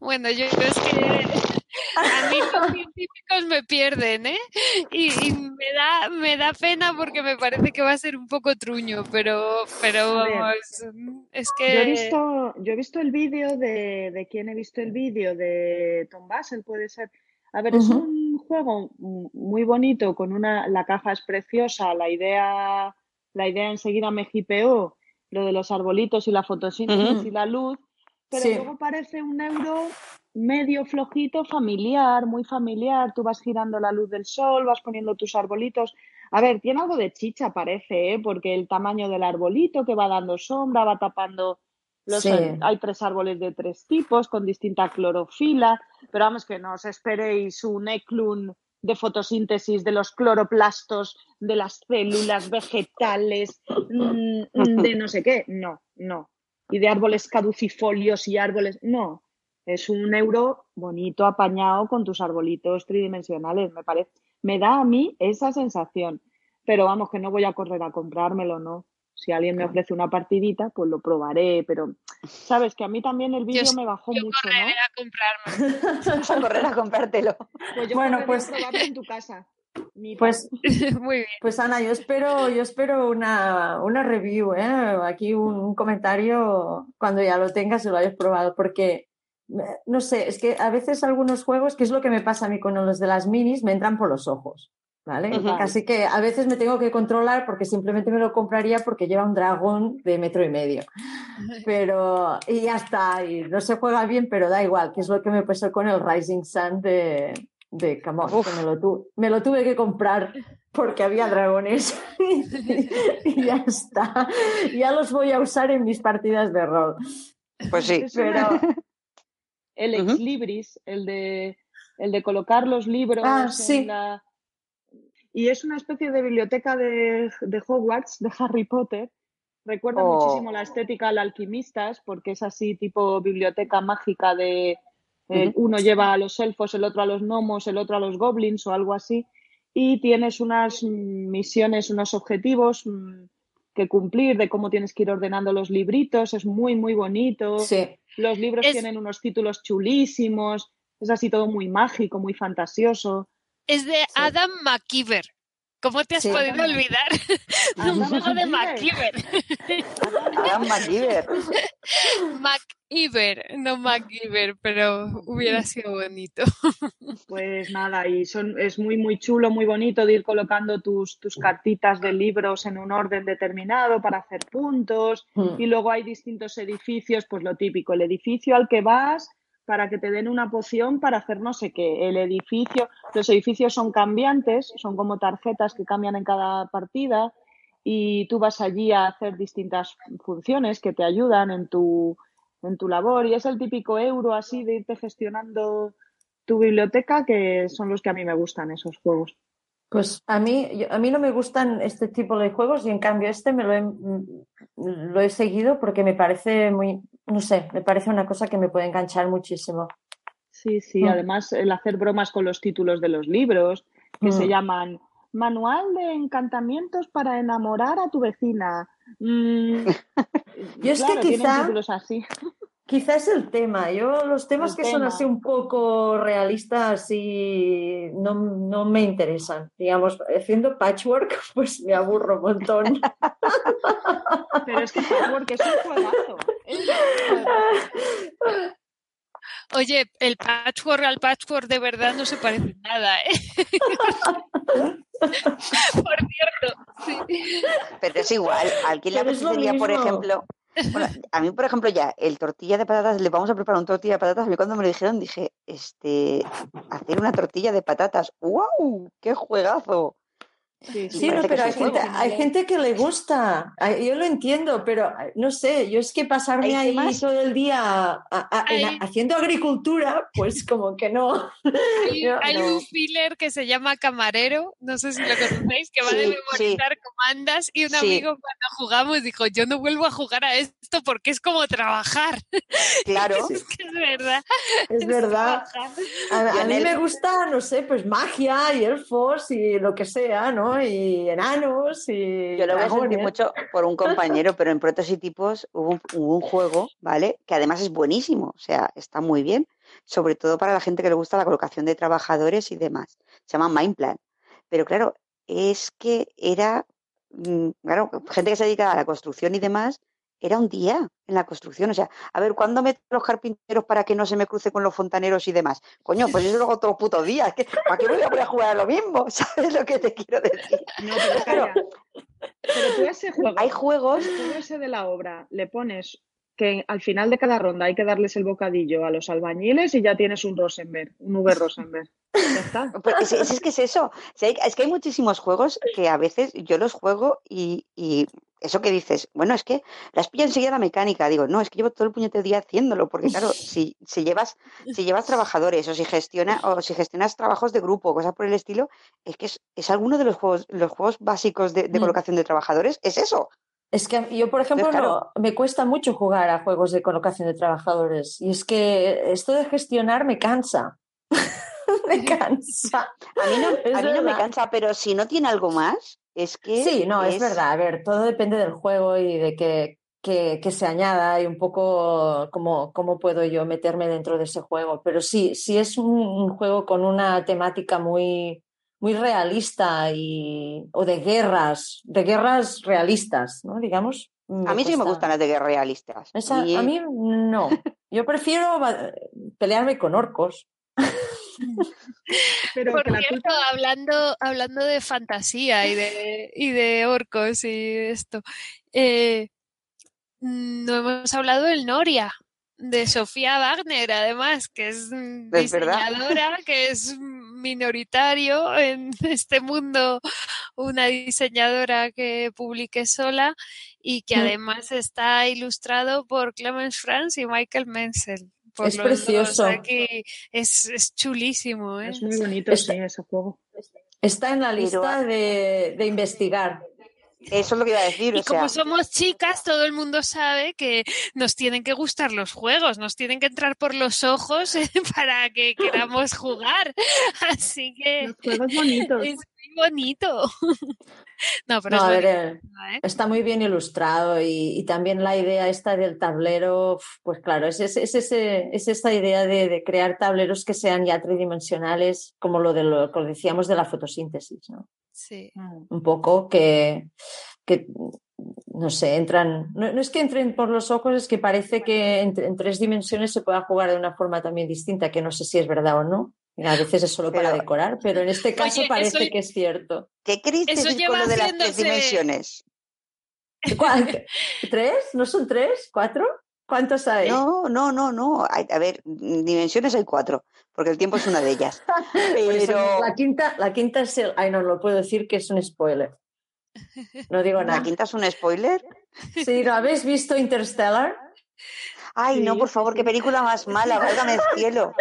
Bueno, yo es que a mí los científicos me pierden, ¿eh? Y, y me da, me da pena porque me parece que va a ser un poco truño, pero, pero vamos, es Yo he que visto, yo he visto el vídeo de, de quién he visto el vídeo de Tom Basel, puede ser. A ver, es un juego muy bonito, con una, la caja es preciosa, la idea, la idea enseguida me hipeó, lo de los arbolitos y la fotosíntesis y la luz, pero Sí. luego parece un euro medio flojito, familiar, muy familiar. Tú vas girando la luz del sol, vas poniendo tus arbolitos. A ver, tiene algo de chicha, parece, ¿eh? Porque el tamaño del arbolito que va dando sombra, va tapando los, Sí. hay tres árboles de tres tipos con distinta clorofila, pero vamos que no os esperéis un eclun de fotosíntesis de los cloroplastos de las células vegetales, mm, de no sé qué. No, no. Y de árboles caducifolios y árboles. No. Es un euro bonito, apañado con tus arbolitos tridimensionales. Me parece, me da a mí esa sensación. Pero vamos, que no voy a correr a comprármelo, ¿no? Si alguien me ofrece una partidita, pues lo probaré. Pero, sabes que a mí también el vídeo me bajó yo mucho, correré ¿no? a comprarme. A correr a comprártelo. Pues yo Bueno, pues- a probarlo en tu casa. Mira. Pues, Muy bien. pues Ana, yo espero, yo espero una, una review, ¿eh? Aquí un, un comentario cuando ya lo tengas y lo hayas probado, porque no sé, es que a veces algunos juegos, que es lo que me pasa a mí con los de las minis, me entran por los ojos. ¿Vale? Así que a veces me tengo que controlar porque simplemente me lo compraría porque lleva un dragón de metro y medio. Pero, y ya está, y no se juega bien, pero da igual, que es lo que me pasó con el Rising Sun de, de Camón, que me lo, tu- me lo tuve que comprar porque había dragones y ya está. Ya los voy a usar en mis partidas de rol. Pues sí. Pero el ex libris, el de el de colocar los libros Ah, en sí. la... Y es una especie de biblioteca de, de Hogwarts, de Harry Potter. Recuerda Oh. muchísimo la estética al Alquimistas, porque es así tipo biblioteca mágica de el uno lleva a los elfos, el otro a los gnomos, el otro a los goblins o algo así. Y tienes unas misiones, unos objetivos mm, que cumplir de cómo tienes que ir ordenando los libritos. Es muy, muy bonito. Sí. Los libros Es- tienen unos títulos chulísimos. Es así todo muy mágico, muy fantasioso. Es de Adam McKeever. ¿Cómo te has Sí. podido olvidar de un juego de? Adam. McKeever, no McKeever, pero hubiera sido bonito. Pues nada, y son, es muy, muy chulo, muy bonito de ir colocando tus, tus cartitas de libros en un orden determinado para hacer puntos. Mm. Y luego hay distintos edificios, pues lo típico, el edificio al que vas para que te den una poción para hacer no sé qué. El edificio, los edificios son cambiantes, son como tarjetas que cambian en cada partida y tú vas allí a hacer distintas funciones que te ayudan en tu, en tu labor. Y es el típico euro así de irte gestionando tu biblioteca, que son los que a mí me gustan esos juegos. Pues a mí, a mí no me gustan este tipo de juegos y en cambio este me lo he, lo he seguido porque me parece muy, no sé, me parece una cosa que me puede enganchar muchísimo. Sí, sí, Mm. además el hacer bromas con los títulos de los libros, que se Mm. llaman Manual de encantamientos para enamorar a tu vecina. Mm, Yo es que claro, quizá- así. Quizá es el tema. Yo los temas El que son así un poco realistas y no, no me interesan. Digamos, haciendo patchwork, pues me aburro un montón. Pero es que Patchwork es un juegazo. Es un juegazo. Oye, el patchwork al patchwork de verdad no se parece nada, ¿eh? Por cierto, sí. Pero es igual. ¿A quién le Pero es lo apetecería, por ejemplo? Bueno, a mí, por ejemplo, ya el tortilla de patatas, le vamos a preparar un tortilla de patatas. A mí cuando me lo dijeron dije, este, hacer una tortilla de patatas. ¡Wow! ¡Qué juegazo! Sí, no, pero hay gente, juego. hay gente que le gusta. Yo lo entiendo, pero no sé, yo es que pasarme ahí todo el día a- a- en- Hay- haciendo agricultura, pues como que no. Hay, Yo- hay no. un filler que se llama Camarero, no sé si lo conocéis, que va de Sí, memorizar comandas y un Sí. amigo cuando jugamos dijo, yo no vuelvo a jugar a esto porque es como trabajar. Claro. Es que es verdad. Es verdad. trabajar. A, mí el- me gusta, no sé, pues magia y elfos y lo que sea, ¿no? Y enanos y Yo lo voy a mucho por un compañero, pero en Protos y Tipos hubo un, hubo un juego, ¿vale? Que además es buenísimo, o sea, está muy bien, sobre todo para la gente que le gusta la colocación de trabajadores y demás. Se llama Mindplan. Pero claro, es que era, mm, claro, gente que se dedica a la construcción y demás, era un día en la construcción. O sea, a ver, ¿cuándo meto los carpinteros para que no se me cruce con los fontaneros y demás? Coño, pues eso lo hago todos los putos días. ¿qué- ¿Para qué voy a poner a jugar a lo mismo? ¿Sabes lo que te quiero decir? No, pero calla. Pero tú ese juego, Hay juegos tú ese de la obra, le pones que al final de cada ronda hay que darles el bocadillo a los albañiles y ya tienes un Rosenberg, un V Rosenberg. Ya está. Pues es, es- es que es eso. O sea, hay- es que hay muchísimos juegos que a veces yo los juego y, y eso que dices, bueno, es que las pilla enseguida la mecánica. Digo, no, es que llevo todo el puñetero día haciéndolo, porque claro, si, si llevas, si llevas trabajadores o si gestiona, o si gestionas trabajos de grupo, cosas por el estilo, es que es, es alguno de los juegos, los juegos básicos de, de Mm. colocación de trabajadores, es eso. Es que yo, por ejemplo, no, me cuesta mucho jugar a juegos de colocación de trabajadores. Y es que esto de gestionar me cansa. me cansa. A mí no, Es a mí no me cansa, pero si no tiene algo más, es que Sí, no, es verdad. A ver, todo depende del juego y de que, que, que se añada y un poco cómo, cómo puedo yo meterme dentro de ese juego. Pero sí, sí es un, un juego con una temática muy, muy realista y, o de guerras, de guerras realistas, ¿no? Digamos. A mí sí me gustan las de guerra realistas. Esa- Y- a mí no. Yo prefiero pelearme con orcos. Pero Por cierto, culpa- hablando, hablando de fantasía y de, y de orcos y esto, eh, no hemos hablado del Noria, de Sofía Wagner, además, que es diseñadora, que es minoritario en este mundo, una diseñadora que publique sola y que Mm. además está ilustrado por Clemens Franz y Michael Menzel. Por Es los dos precioso. aquí. Es, es chulísimo, ¿eh? Es muy bonito, Está- sí, ese juego. Está en la Pero- lista de, de investigar. Eso es lo que iba a decir. Y o sea, como somos chicas, todo el mundo sabe que nos tienen que gustar los juegos, nos tienen que entrar por los ojos eh, para que queramos jugar. Así que Los juegos bonitos. es muy bonito. No, pero No, a ver, eh, ¿eh? está muy bien ilustrado y, y también la idea esta del tablero, pues claro, es, es, es ese, es esta idea de, de crear tableros que sean ya tridimensionales, como lo de lo que decíamos de la fotosíntesis, ¿no? Sí. un poco que, que no sé, entran, no, no es que entren por los ojos, es que parece que en, en tres dimensiones se pueda jugar de una forma también distinta, que no sé si es verdad o no. A veces es solo para decorar, pero en este caso Oye, parece eso- que es cierto. ¿qué queréis Eso lleva con lo de las tres dimensiones? ¿Tres? ¿No son tres? ¿Cuatro? ¿Cuántos hay? No, no, no, no. Hay- a ver, dimensiones hay cuatro, porque el tiempo es una de ellas. Pues Pero la quinta, la quinta es el. Ay, no lo puedo decir que es un spoiler. No digo la nada. quinta es un spoiler. Sí, ¿lo habéis visto Interstellar? Ay, no, por favor, qué película más mala, válgame el cielo.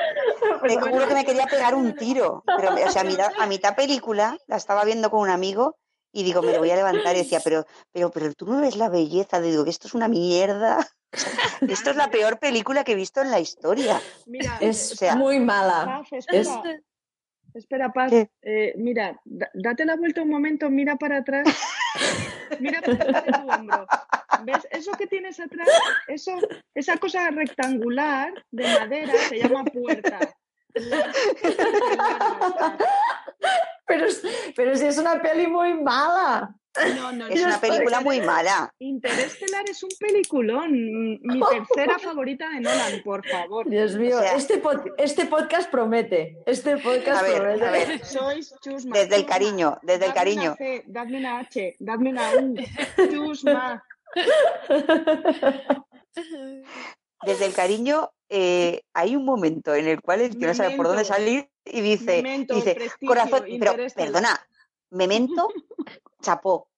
Te juro que me quería pegar un tiro. Pero, o sea, a mitad, a mitad película la estaba viendo con un amigo y digo, me lo voy a levantar y decía, pero, pero, pero tú no ves la belleza. Digo, que esto es una mierda. Esto es la peor película que he visto en la historia. Mira, Es O sea, muy mala. Paz, espera, espera, Paz. Eh, mira, da- date la vuelta un momento, mira para atrás. Mira para atrás de tu hombro. ¿Ves? Eso que tienes atrás, eso, esa cosa rectangular de madera se llama puerta. Pero, pero si es una peli muy mala. No, no, Es una película muy mala. Interestelar es un peliculón. Mi tercera favorita de Nolan, por favor. Dios mío, O sea- este, pod- este podcast promete. Este podcast A ver, promete. a ver. Sois chusma. Desde el cariño, desde el Dadme cariño. Una C, dadme una H, dadme una U. Chusma. Desde el cariño, eh, hay un momento en el cual el tío no sabe por dónde Memento. salir y dice, Memento, dice corazón, pero perdona, memento, chapó.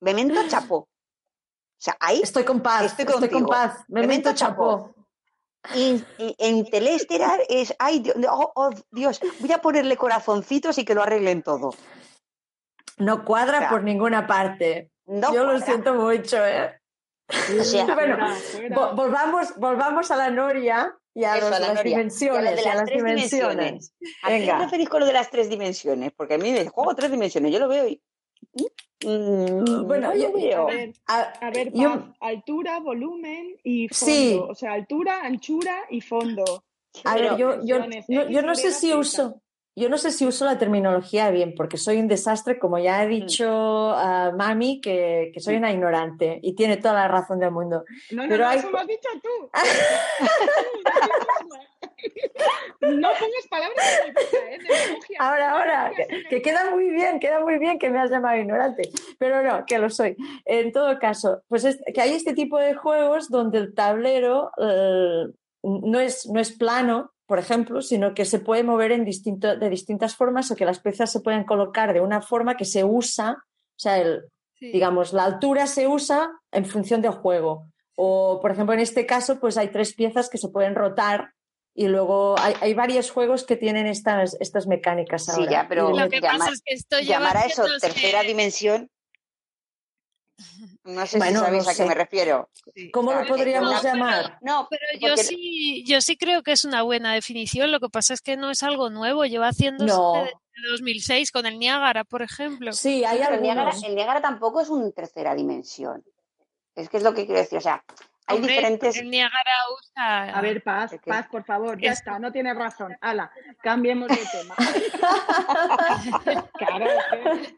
Memento, chapó. O sea, ahí Estoy con paz. Estoy Estoy, con paz. Me Memento meto chapó. Y, y en Telesterar es, ay, Dios, oh, oh, Dios, voy a ponerle corazoncitos y que lo arreglen todo. No cuadra O sea, por ninguna parte. No Yo lo siento mucho, ¿eh? O sea, Bueno. Vo- volvamos, volvamos a la Noria y a, Eso, los- a la las Noria. dimensiones. Y a de las tres dimensiones. dimensiones. ¿A qué Venga. os referís con lo de las tres dimensiones? Porque a mí me juego tres dimensiones, yo lo veo y... Mm, Bueno, no yo- veo. A ver, A, a ver, yo- Paz, altura, volumen y fondo. Sí. O sea, altura, anchura y fondo. a ver, yo, yo, no, yo no sé si uso. Yo no sé si uso la terminología bien, porque soy un desastre, como ya he Mm. dicho a Mami, que, que soy una ignorante y tiene toda la razón del mundo. No, no, Pero no, hay- eso lo has dicho tú. no pongas palabras en mi boca, ¿eh? Demagogia. Ahora, ahora, que, queda muy bien, queda muy bien que me has llamado ignorante, pero no, que lo soy. En todo caso, pues es que hay este tipo de juegos donde el tablero eh, no, es, no es plano, por ejemplo, sino que se puede mover en distinto, de distintas formas o que las piezas se pueden colocar de una forma que se usa, o sea, el, Sí. digamos, la altura se usa en función del juego. O, por ejemplo, en este caso, pues hay tres piezas que se pueden rotar y luego hay, hay varios juegos que tienen estas, estas mecánicas Sí, ya, pero Lo que llamar- pasa es que esto lleva Llamar a eso tercera dimensión, no sé Bueno, si sabéis no a qué sé. me refiero. ¿Cómo lo podríamos no, llamar? No, Pero yo porque- sí, yo sí creo que es una buena definición. Lo que pasa es que no es algo nuevo. Lleva haciéndose No. desde 2006 con el Niágara, por ejemplo. Sí, hay pero el Niágara, el Niágara tampoco es una tercera dimensión. Es que es lo que quiero decir. O sea, hay Hombre, diferentes. El Niágara usa. A ver, Paz. Paz, por favor, ya Es- está, no tienes razón. Hala, cambiemos de tema. Claro,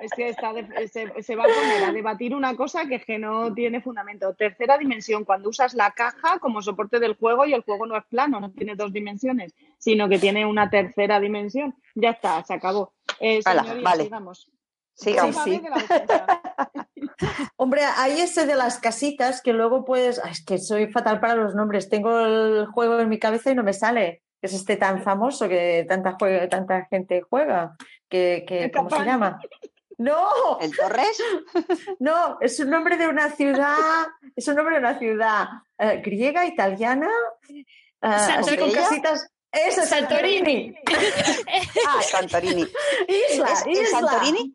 es que, está de- se, se va a poner a debatir una cosa que, es que no tiene fundamento. Tercera dimensión, cuando usas la caja como soporte del juego y el juego no es plano, no tiene dos dimensiones, sino que tiene una tercera dimensión. Ya está, se acabó. Eh, Hala, señorías, vale. sigamos. Sí, sí. Hombre, hay ese de las casitas que luego puedes. Ay, es que soy fatal para los nombres. Tengo el juego en mi cabeza y no me sale. Es este tan famoso que tanta, gente juega. Que, ¿Cómo se llama? No, ¿El Torres? no, es un nombre de una ciudad. Es un nombre de una ciudad eh, griega, italiana. Ah, así con casitas. Eso, Santorini. Ah, Santorini. Isla, ¿Es- es isla. Santorini?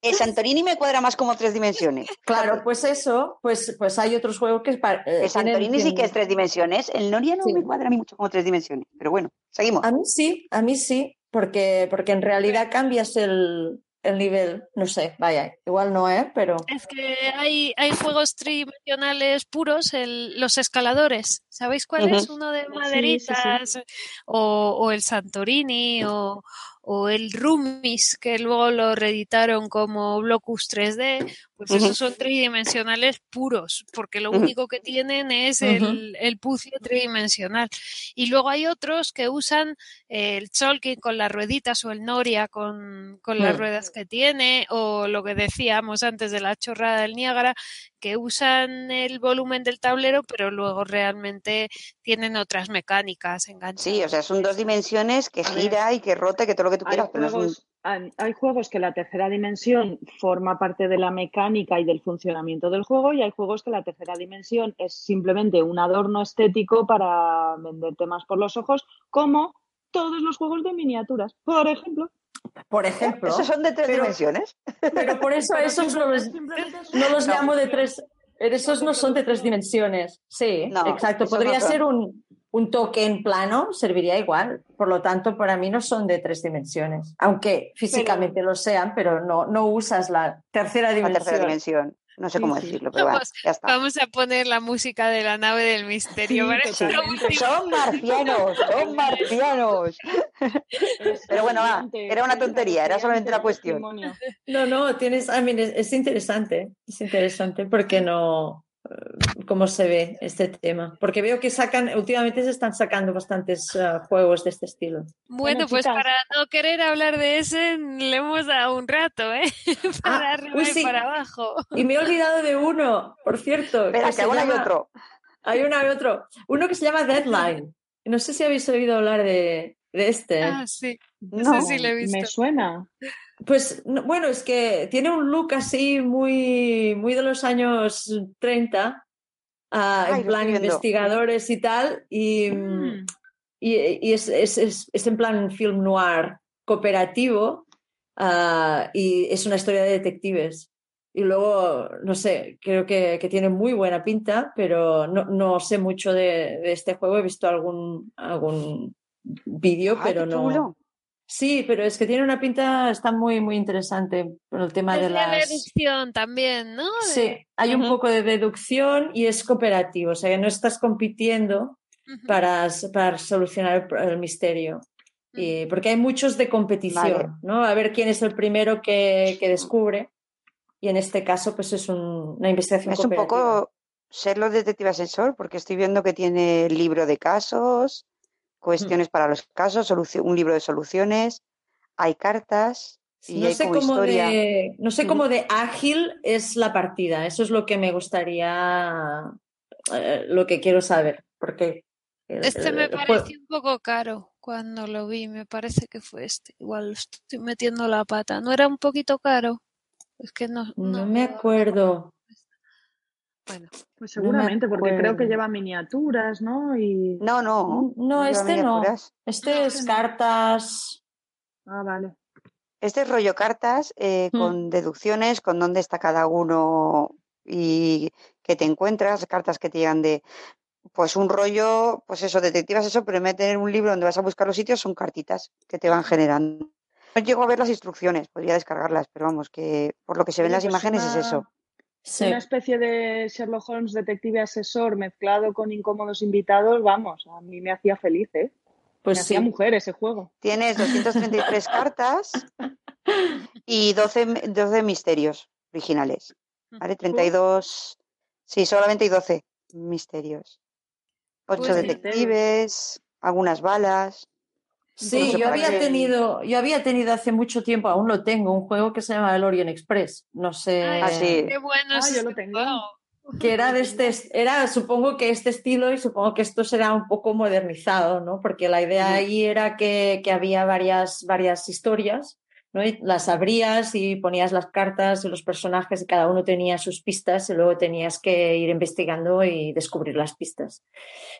El Santorini me cuadra más como tres dimensiones. Claro, pues eso, pues, pues hay otros juegos que es para. eh, El Santorini tienen- sí que es tres dimensiones. El Noria no Sí. me cuadra a mí mucho como tres dimensiones. Pero bueno, seguimos. A mí sí, a mí sí, porque, porque en realidad cambias el, el nivel, no sé, vaya, igual no, ¿eh? Pero Es que hay, hay juegos tridimensionales puros, el- los escaladores. ¿Sabéis cuál es? Uno de sí, sí. maderitas, O, o el Santorini, o, o el Rumis, que luego lo reeditaron como Blocus 3D. Pues Ujú. esos son tridimensionales puros, porque lo único que tienen es el, el puzzle tridimensional. Y luego hay otros que usan el Cholkin con las rueditas o el Noria con, con las ruedas que tiene, o lo que decíamos antes de la chorrada del Niágara, que usan el volumen del tablero, pero luego realmente tienen otras mecánicas enganchadas. Sí, o sea, son dos dimensiones que gira y que rota y que todo lo que tú quieras. pero no es un- hay juegos que la tercera dimensión forma parte de la mecánica y del funcionamiento del juego y hay juegos que la tercera dimensión es simplemente un adorno estético para venderte más por los ojos, como todos los juegos de miniaturas. Por ejemplo, por ejemplo, ¿Esos son de tres Pero- dimensiones? pero por eso esos no los, no los No. llamo de tres, esos no son de tres dimensiones. Sí, No, exacto, podría no ser un, un token plano, serviría igual. Por lo tanto, para mí no son de tres dimensiones, aunque físicamente lo sean, pero no, no usas la tercera La dimensión. tercera dimensión. No sé cómo decirlo, pero bueno, Vamos, ya está. Vamos a poner la música de la nave del misterio. Sí. Son marcianos, son marcianos. Pero bueno, va, era una tontería, era solamente la cuestión. No, no, tienes, I mean, es, es interesante, es interesante porque no, cómo se ve este tema. Porque veo que sacan, últimamente se están sacando bastantes eh, juegos de este estilo. Bueno, Bueno, pues chicas. para no querer hablar de ese, le hemos dado un rato, ¿eh? para Ah, arriba uy, y sí. para abajo. Y me he olvidado de uno, por cierto. Espera, que que se ahora hay llama- otro. Hay uno, hay otro. Uno que se llama Deadline. No sé si habéis oído hablar de, de este. Ah, sí. No, sí lo he visto. Me suena. Pues no- bueno, es que tiene un look así muy, muy de los años 30, ah, Ay, en plan investigadores y tal, y, Mm. y, y es, es- es- es en plan film noir cooperativo, ah, y es una historia de detectives. Y luego, no sé, creo que, que tiene muy buena pinta, pero no, no sé mucho de, de este juego. He visto algún, algún vídeo, pero no. Sí, pero es que tiene una pinta, está muy, muy interesante por el tema Es de la las... deducción también, ¿no? De- Sí, hay un poco de deducción y es cooperativo, o sea que no estás compitiendo para, para solucionar el, el misterio. Y, porque hay muchos de competición, Vale. ¿no? A ver quién es el primero que, que descubre. Y en este caso, pues es un- una investigación Es un poco ser los detective asesor, porque estoy viendo que tiene libro de casos, cuestiones para los casos, un libro de soluciones, hay cartas y no hay sé como cómo historia. de, no sé cómo de ágil es la partida. Eso es lo que me gustaría, eh, lo que quiero saber, porque el- Este me el jue- pareció un poco caro cuando lo vi, me parece que fue este. Igual estoy metiendo la pata. ¿No era un poquito caro? Es que no. no me acuerdo. Bueno, Pues No seguramente, porque creo que lleva miniaturas, ¿no? Y... No, no. No, este no. miniaturas. Este No, es este cartas. Ah, vale. Este es rollo cartas eh, Mm. con deducciones, con dónde está cada uno y que te encuentras, cartas que te llegan de, pues un rollo, pues eso, detectivas eso, pero en vez de tener un libro donde vas a buscar los sitios, son cartitas que te van generando. No llego a ver las instrucciones, podría descargarlas, pero vamos, que por lo que se ven las pues imágenes es eso. Sí. Una especie de Sherlock Holmes detective asesor mezclado con incómodos invitados, vamos, a mí me hacía feliz, ¿eh? Pues me sí. hacía mujer ese juego. Tienes 233 cartas y 12, m- 12 misterios originales, ¿vale? 32, sí, solamente hay 12 misterios. 8 Pues sí. detectives, algunas balas. Sí, yo había que- tenido, yo había tenido hace mucho tiempo, aún lo tengo, un juego que se llama el Orient Express. No sé. Ay, Ah, sí. qué bueno Ah, es yo lo tengo. que era de este, era supongo que este estilo y supongo que esto será un poco modernizado, ¿no? Porque la idea ahí era que, que había varias, varias historias ¿no? Y las abrías y ponías las cartas de los personajes y cada uno tenía sus pistas y luego tenías que ir investigando y descubrir las pistas.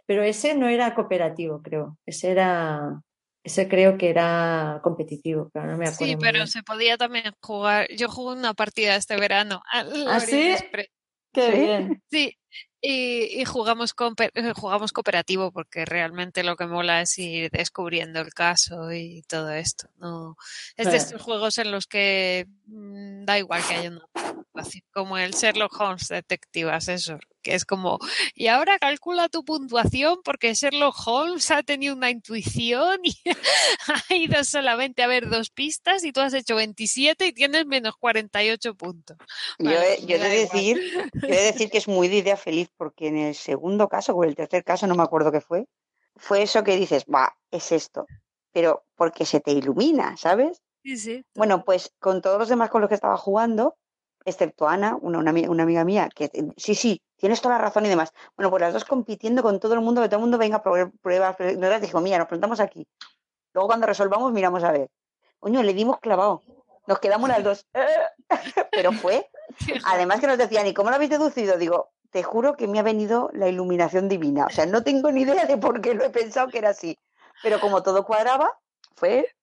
Pero ese no era cooperativo, creo. Ese era, ese creo que era competitivo, pero no me acuerdo. Sí, pero bien. se podía también jugar. Yo jugué una partida este verano. ¿Ah, sí? Express. Qué ¿Sí? bien. Sí, y, y jugamos, compe- eh, jugamos cooperativo porque realmente lo que mola es ir descubriendo el caso y todo esto. No, es de estos juegos en los que mm, da igual que haya una puntuación, como el Sherlock Holmes Detective Assessor, que es como, y ahora calcula tu puntuación porque Sherlock Holmes ha tenido una intuición y ha ido solamente a ver dos pistas y tú has hecho 27 y tienes menos 48 puntos. Yo, yo he de decir, yo he de decir que es muy de idea feliz, porque en el segundo caso, o el tercer caso, no me acuerdo qué fue, fue eso que dices, va, es esto, pero porque se te ilumina, ¿sabes? Sí, sí. Bueno, pues con todos los demás con los que estaba jugando, excepto Ana, una, una, ami- una amiga mía, que sí, sí, tienes toda la razón y demás. Bueno, pues las dos compitiendo con todo el mundo, que todo el mundo venga a probar pruebas. Nosotras dijimos, mira, nos plantamos aquí. Luego cuando resolvamos, miramos a ver. Coño, le dimos clavado. Nos quedamos las dos. Pero fue. Además que nos decían, ¿y cómo lo habéis deducido? Digo, te juro que me ha venido la iluminación divina. O sea, no tengo ni idea de por qué lo he pensado que era así. Pero como todo cuadraba, fue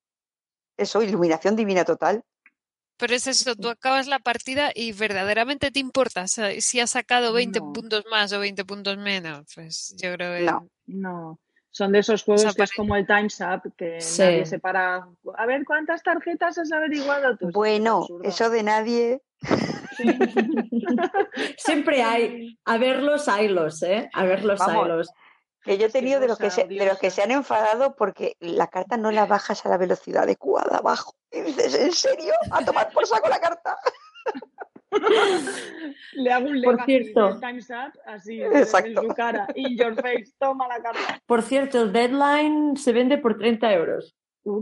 eso, iluminación divina total. Pero es eso, tú acabas la partida y verdaderamente te importa si has sacado 20 No. puntos más o 20 puntos menos. Pues yo creo que No. No. Son de esos juegos que es como el Time's Up, que Sí. nadie se para. A ver cuántas tarjetas has averiguado tú. Bueno, eso de nadie. Siempre hay, a verlos, haylos, ¿eh? A verlos, Vamos. haylos. Que yo he tenido de los que, se, de los que se han enfadado porque la carta no la bajas a la velocidad adecuada abajo. Y dices, ¿en serio? A tomar por saco la carta. Le hago un Por cierto. Time's Up así Exacto. en su cara. In your face, toma la carta. Por cierto, el deadline se vende por 30 euros. Ah,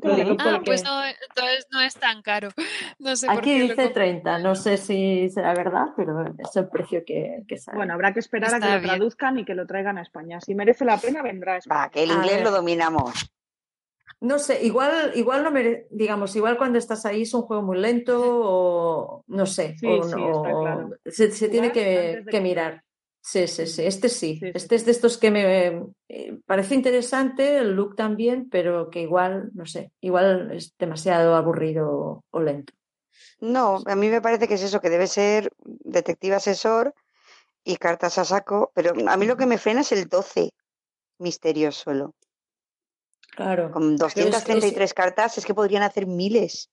porque- pues no, entonces no es tan caro. No sé por Aquí qué dice compré. 30, no sé si será verdad, pero es el precio que, que sale. Bueno, habrá que esperar a que lo traduzcan y que lo traigan a España. Si merece la pena, vendrá a España. Va, que el inglés lo dominamos. No sé, igual, igual no mere- digamos, igual cuando estás ahí es un juego muy lento o no sé, Sí, o, sí, no- está claro. se, se tiene que, mirar. Sí, sí, sí, este sí, Sí, sí, este es de estos que me eh, parece interesante, el look también, pero que igual, no sé, igual es demasiado aburrido o lento. No, a mí me parece que es eso, que debe ser detective asesor y cartas a saco. Pero a mí lo que me frena es el 12 misterios solo. Claro. Con es- 233 cartas es que podrían hacer miles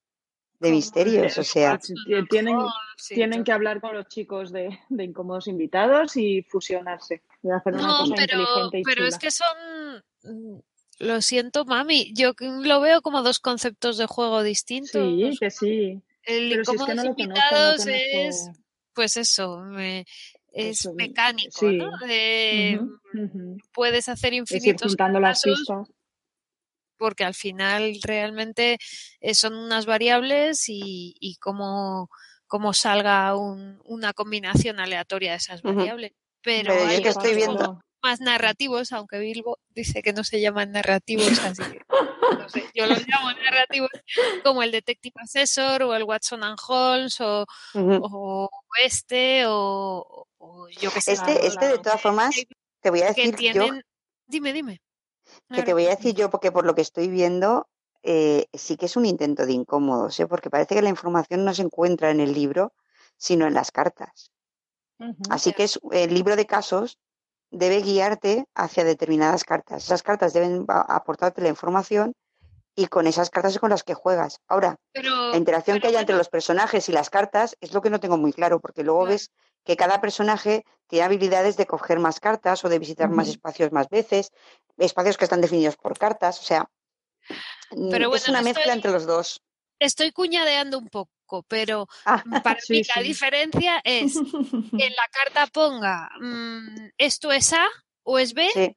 de Como misterios. el O sea, Watson T- Tienen, y tienen que hablar con los chicos de, de incómodos invitados y fusionarse. Y hacer una No, cosa pero, inteligente y pero es que son. mm, Lo siento, mami. Yo lo veo como dos conceptos de juego distintos. Sí, que sí. El Pero si es que incómodos no lo conozco, no invitados es, pues eso, me- es Eso, mecánico, sí. ¿no? De-. Ujú. Puedes hacer Es ir infinitos juntando las pistas. Porque al final realmente eh, son unas variables y, y cómo, cómo salga un- una combinación aleatoria de esas variables. Pero, hay que estoy viendo- más narrativos, aunque Bilbo dice que no se llaman narrativos, así que no sé, yo los llamo narrativos, como el Detective Assessor o el Watson and Holmes o, este o, o yo que sé. este, este de todas formas, te voy a que decir yo tienen... Dime, que te voy a decir yo, porque por lo que estoy viendo, eh, sí que es un intento de incómodos, ¿eh? porque parece que la información no se encuentra en el libro, sino en las cartas. Así que es, el libro de casos debe guiarte hacia determinadas cartas. Esas cartas deben aportarte la información y con esas cartas es con las que juegas. Ahora, Pero, la interacción que haya entre los personajes y las cartas es lo que no tengo muy claro, porque luego Claro. ves que cada personaje tiene habilidades de coger más cartas o de visitar más espacios más veces, espacios que están definidos por cartas, o sea, mm, Pero es una mezcla estoy- entre los dos. estoy cuñadeando un poco, pero Ah, para Sí, mí la diferencia es que en la carta ponga mm, esto es A o es B sí.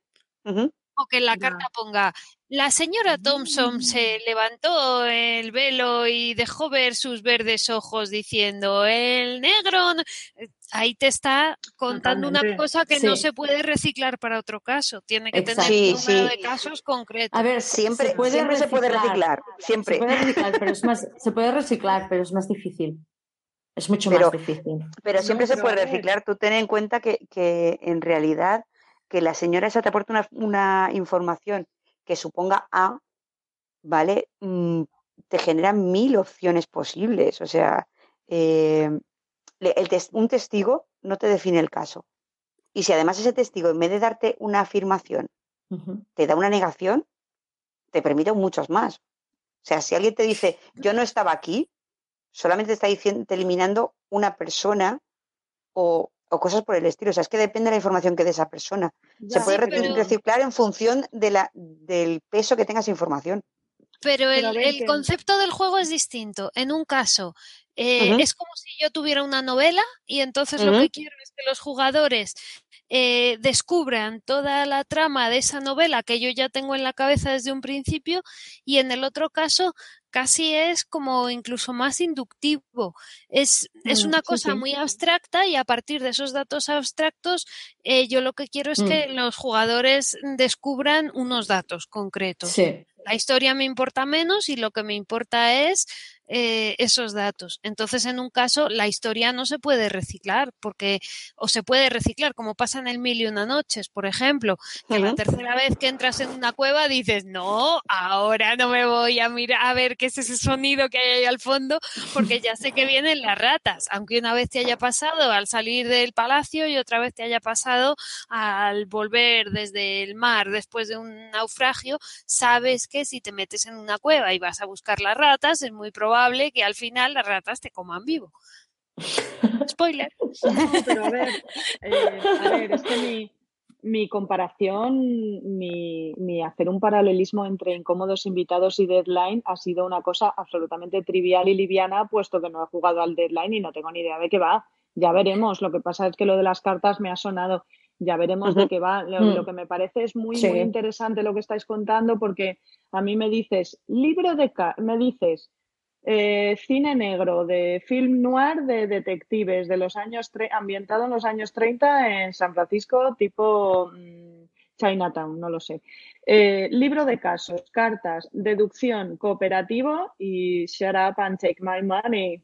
O que en la carta ponga la señora Thompson se levantó el velo y dejó ver sus verdes ojos diciendo el negro. Ahí te está contando una cosa que no se puede reciclar para otro caso. Tiene que Exacto. tener un número sí. de casos concretos. A ver, Siempre, se puede siempre se puede reciclar, siempre. Se puede reciclar, pero es más, se puede reciclar, pero es más difícil. Es mucho Pero- más difícil. Pero No, siempre se puede reciclar. Tú ten en cuenta que, que en realidad que la señora esa te aporta una, una información que suponga A, ¿vale? Mm, te genera mil opciones posibles. O sea, eh, le- el tes- un testigo no te define el caso. Y si además ese testigo, en vez de darte una afirmación, te da una negación, te permite muchos más. O sea, si alguien te dice, yo no estaba aquí, solamente te está diciendo, te eliminando una persona o, o cosas por el estilo. O sea, es que depende de la información que dé esa persona. Se puede Sí, re- pero- reciclar en función de la, del peso que tenga esa información. Pero el, Pero a ver el que- concepto del juego es distinto. En un caso, eh, es como si yo tuviera una novela y entonces lo que quiero es que los jugadores eh, descubran toda la trama de esa novela que yo ya tengo en la cabeza desde un principio y en el otro caso casi es como incluso más inductivo. Es, es Mm, una sí, cosa sí. muy abstracta y a partir de esos datos abstractos eh, yo lo que quiero es Mm. que los jugadores descubran unos datos concretos. Sí. La historia me importa menos y lo que me importa es eh, esos datos. Entonces, en un caso, la historia no se puede reciclar, porque, o se puede reciclar, como pasa en el Mil y una noches, por ejemplo, que la tercera vez que entras en una cueva dices, no, ahora no me voy a mirar a ver qué es ese sonido que hay ahí al fondo, porque ya sé que vienen las ratas, aunque una vez te haya pasado al salir del palacio y otra vez te haya pasado al volver desde el mar después de un naufragio, sabes que si te metes en una cueva y vas a buscar las ratas, es muy probable que al final las ratas te coman vivo. Spoiler. No, pero a ver, eh, a ver, es que mi, mi comparación, mi, mi hacer un paralelismo entre incómodos invitados y deadline ha sido una cosa absolutamente trivial y liviana, puesto que no he jugado al deadline y no tengo ni idea de qué va. Ya veremos. Lo que pasa es que lo de las cartas me ha sonado. Ya veremos de qué va. Lo, Mm. lo que me parece es muy, Sí. muy interesante lo que estáis contando, porque a mí me dices, libro de me dices, eh, cine negro de film noir de detectives de los años ambientado en los años 30 en San Francisco, tipo mm, Chinatown, no lo sé. Eh, libro de casos, cartas, deducción, cooperativo y shut up and take my money. Ya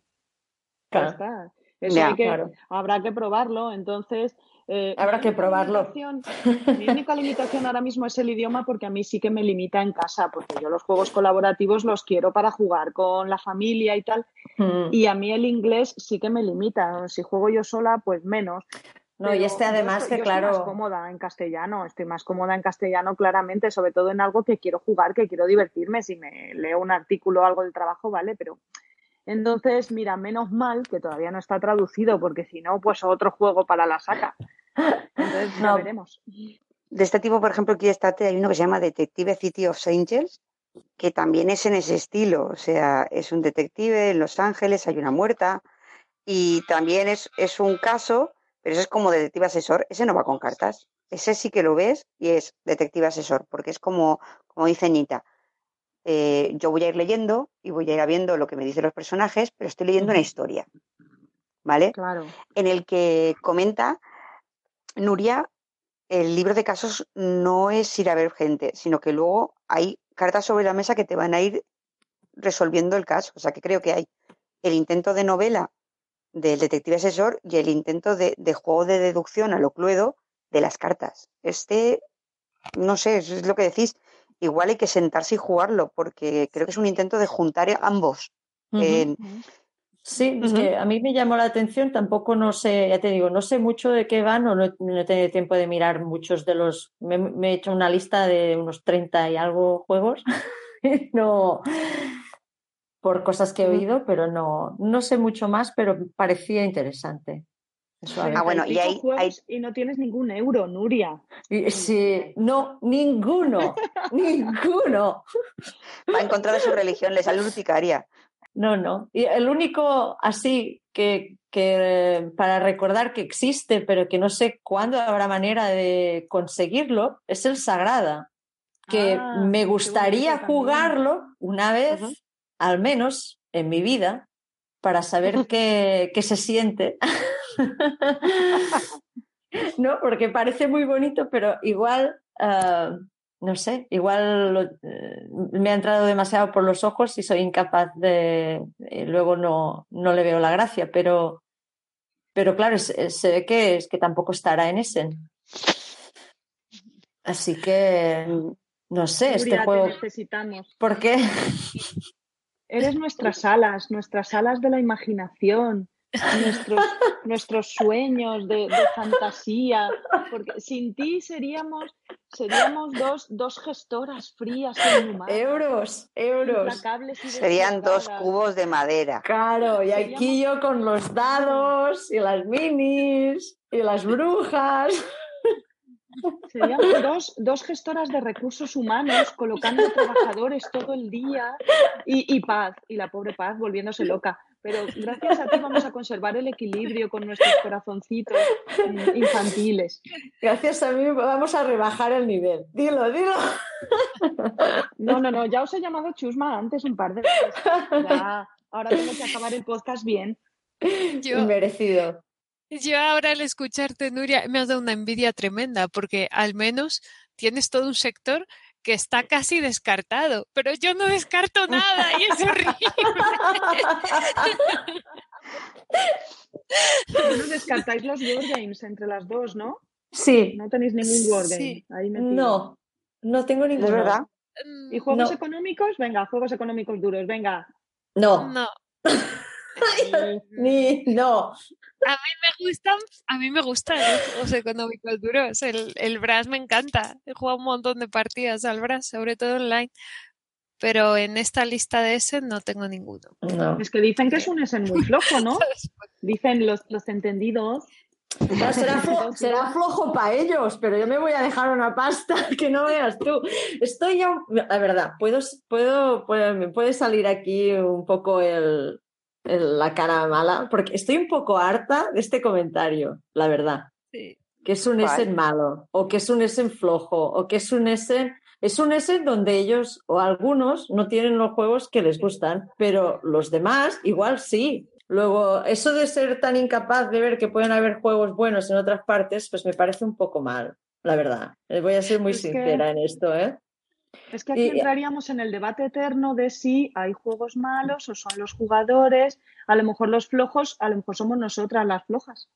Claro. está. Eso hay que, claro. habrá que probarlo. Entonces, eh, Habrá que probarlo. mi única limitación ahora mismo es el idioma porque a mí sí que me limita en casa, porque yo los juegos colaborativos los quiero para jugar con la familia y tal, Mm. y a mí el inglés sí que me limita. Si juego yo sola, pues menos. No, y Pero este yo además estoy- que yo estoy más claro. cómoda en castellano, estoy más cómoda en castellano claramente, sobre todo en algo que quiero jugar, que quiero divertirme. Si me leo un artículo o algo del trabajo, vale, pero entonces, mira, menos mal que todavía no está traducido, porque si no, pues otro juego para la saca. Entonces, ya No. veremos. De este tipo, por ejemplo, aquí está, hay uno que se llama Detective City of Angels, que también es en ese estilo. O sea, es un detective en Los Ángeles, hay una muerta, y también es, es un caso, pero eso es como detective asesor. Ese no va con cartas. Ese sí que lo ves y es detective asesor, porque es como, como dice Nita. Eh, yo voy a ir leyendo y voy a ir viendo lo que me dicen los personajes, pero estoy leyendo una historia. ¿Vale? Claro. en el que comenta Nuria, el libro de casos no es ir a ver gente, sino que luego hay cartas sobre la mesa que te van a ir resolviendo el caso. O sea que creo que hay el intento de novela del detective asesor y el intento de, de juego de deducción a lo cluedo de las cartas. Este, no sé, eso es lo que decís. Igual hay que sentarse y jugarlo, porque creo que es un intento de juntar ambos. Sí, es que a mí me llamó la atención, tampoco no sé, ya te digo, no sé mucho de qué van o no, he- no he tenido tiempo de mirar muchos de los, me, me he hecho una lista de unos 30 y algo juegos, no, por cosas que he oído, pero no, no sé mucho más, pero parecía interesante. Ah, bueno, y juegos y no tienes ningún euro, Nuria. Y- sí, no, ninguno, ninguno. Va en contra de su religión, le sale urticaria. No, no. Y el único así que, que para recordar que existe, pero que no sé cuándo habrá manera de conseguirlo, es el Sagrada. que Ah, me gustaría jugarlo una vez, al menos en mi vida, para saber qué, qué se siente. no, porque parece muy bonito, pero igual, ah, no sé, igual lo- eh, me ha entrado demasiado por los ojos y soy incapaz de, y luego no, no le veo la gracia, pero, pero claro, se, se ve que, es que tampoco estará en ese. Así que, no sé, este juego, necesitamos. ¿por qué? Eres nuestras alas, nuestras alas de la imaginación, nuestros, nuestros sueños de, de fantasía, porque sin ti seríamos, seríamos dos, dos gestoras frías e inhumanas, Euros, euros. y Serían dos cubos de madera. Claro, y aquí yo con los dados y las minis y las brujas. Seríamos dos, dos gestoras de recursos humanos colocando trabajadores todo el día y, y Paz, y la pobre Paz volviéndose loca. Pero gracias a ti vamos a conservar el equilibrio con nuestros corazoncitos mm, infantiles. Gracias a mí vamos a rebajar el nivel. Dilo, dilo. No, no, no, ya os he llamado chusma antes un par de veces. Ya, ahora tengo que acabar el podcast bien. Yo, Merecido. yo ahora al escucharte, Nuria, me has dado una envidia tremenda porque al menos tienes todo un sector que está casi descartado, pero yo no descarto nada y es horrible. No descartáis los Wargames entre las dos, ¿no? Sí, No tenéis ningún Wargame Sí. ahí metido. no, no tengo ¿Es ninguno. verdad? ¿Y juegos No. económicos? Venga, juegos económicos duros, venga. No, No, ni no. a mí me gustan, a mí me gustan los juegos económicos duros. El, el Brass me encanta. He jugado un montón de partidas al Brass, sobre todo online. Pero en esta lista de ese no tengo ninguno. no. Es que dicen que es un Essen muy flojo, ¿no? Dicen los, los entendidos. Será, flo- será flojo para ellos, pero yo me voy a dejar una pasta que no veas tú. Estoy ya, la verdad, puedo, puedo, puede, me puede salir aquí un poco el- la cara mala, porque estoy un poco harta de este comentario, la verdad. Sí. Que es un ¿Cuál? Essen malo, o que es un Essen flojo, o que es un Essen. Es un Essen donde ellos o algunos no tienen los juegos que les gustan, pero los demás igual sí. Luego, eso de ser tan incapaz de ver que pueden haber juegos buenos en otras partes, pues me parece un poco mal, la verdad. Eh, Voy a ser muy Es que- sincera en esto, ¿eh? Es que aquí Y- entraríamos en el debate eterno de si hay juegos malos o son los jugadores. A lo mejor los flojos, a lo mejor somos nosotras las flojas.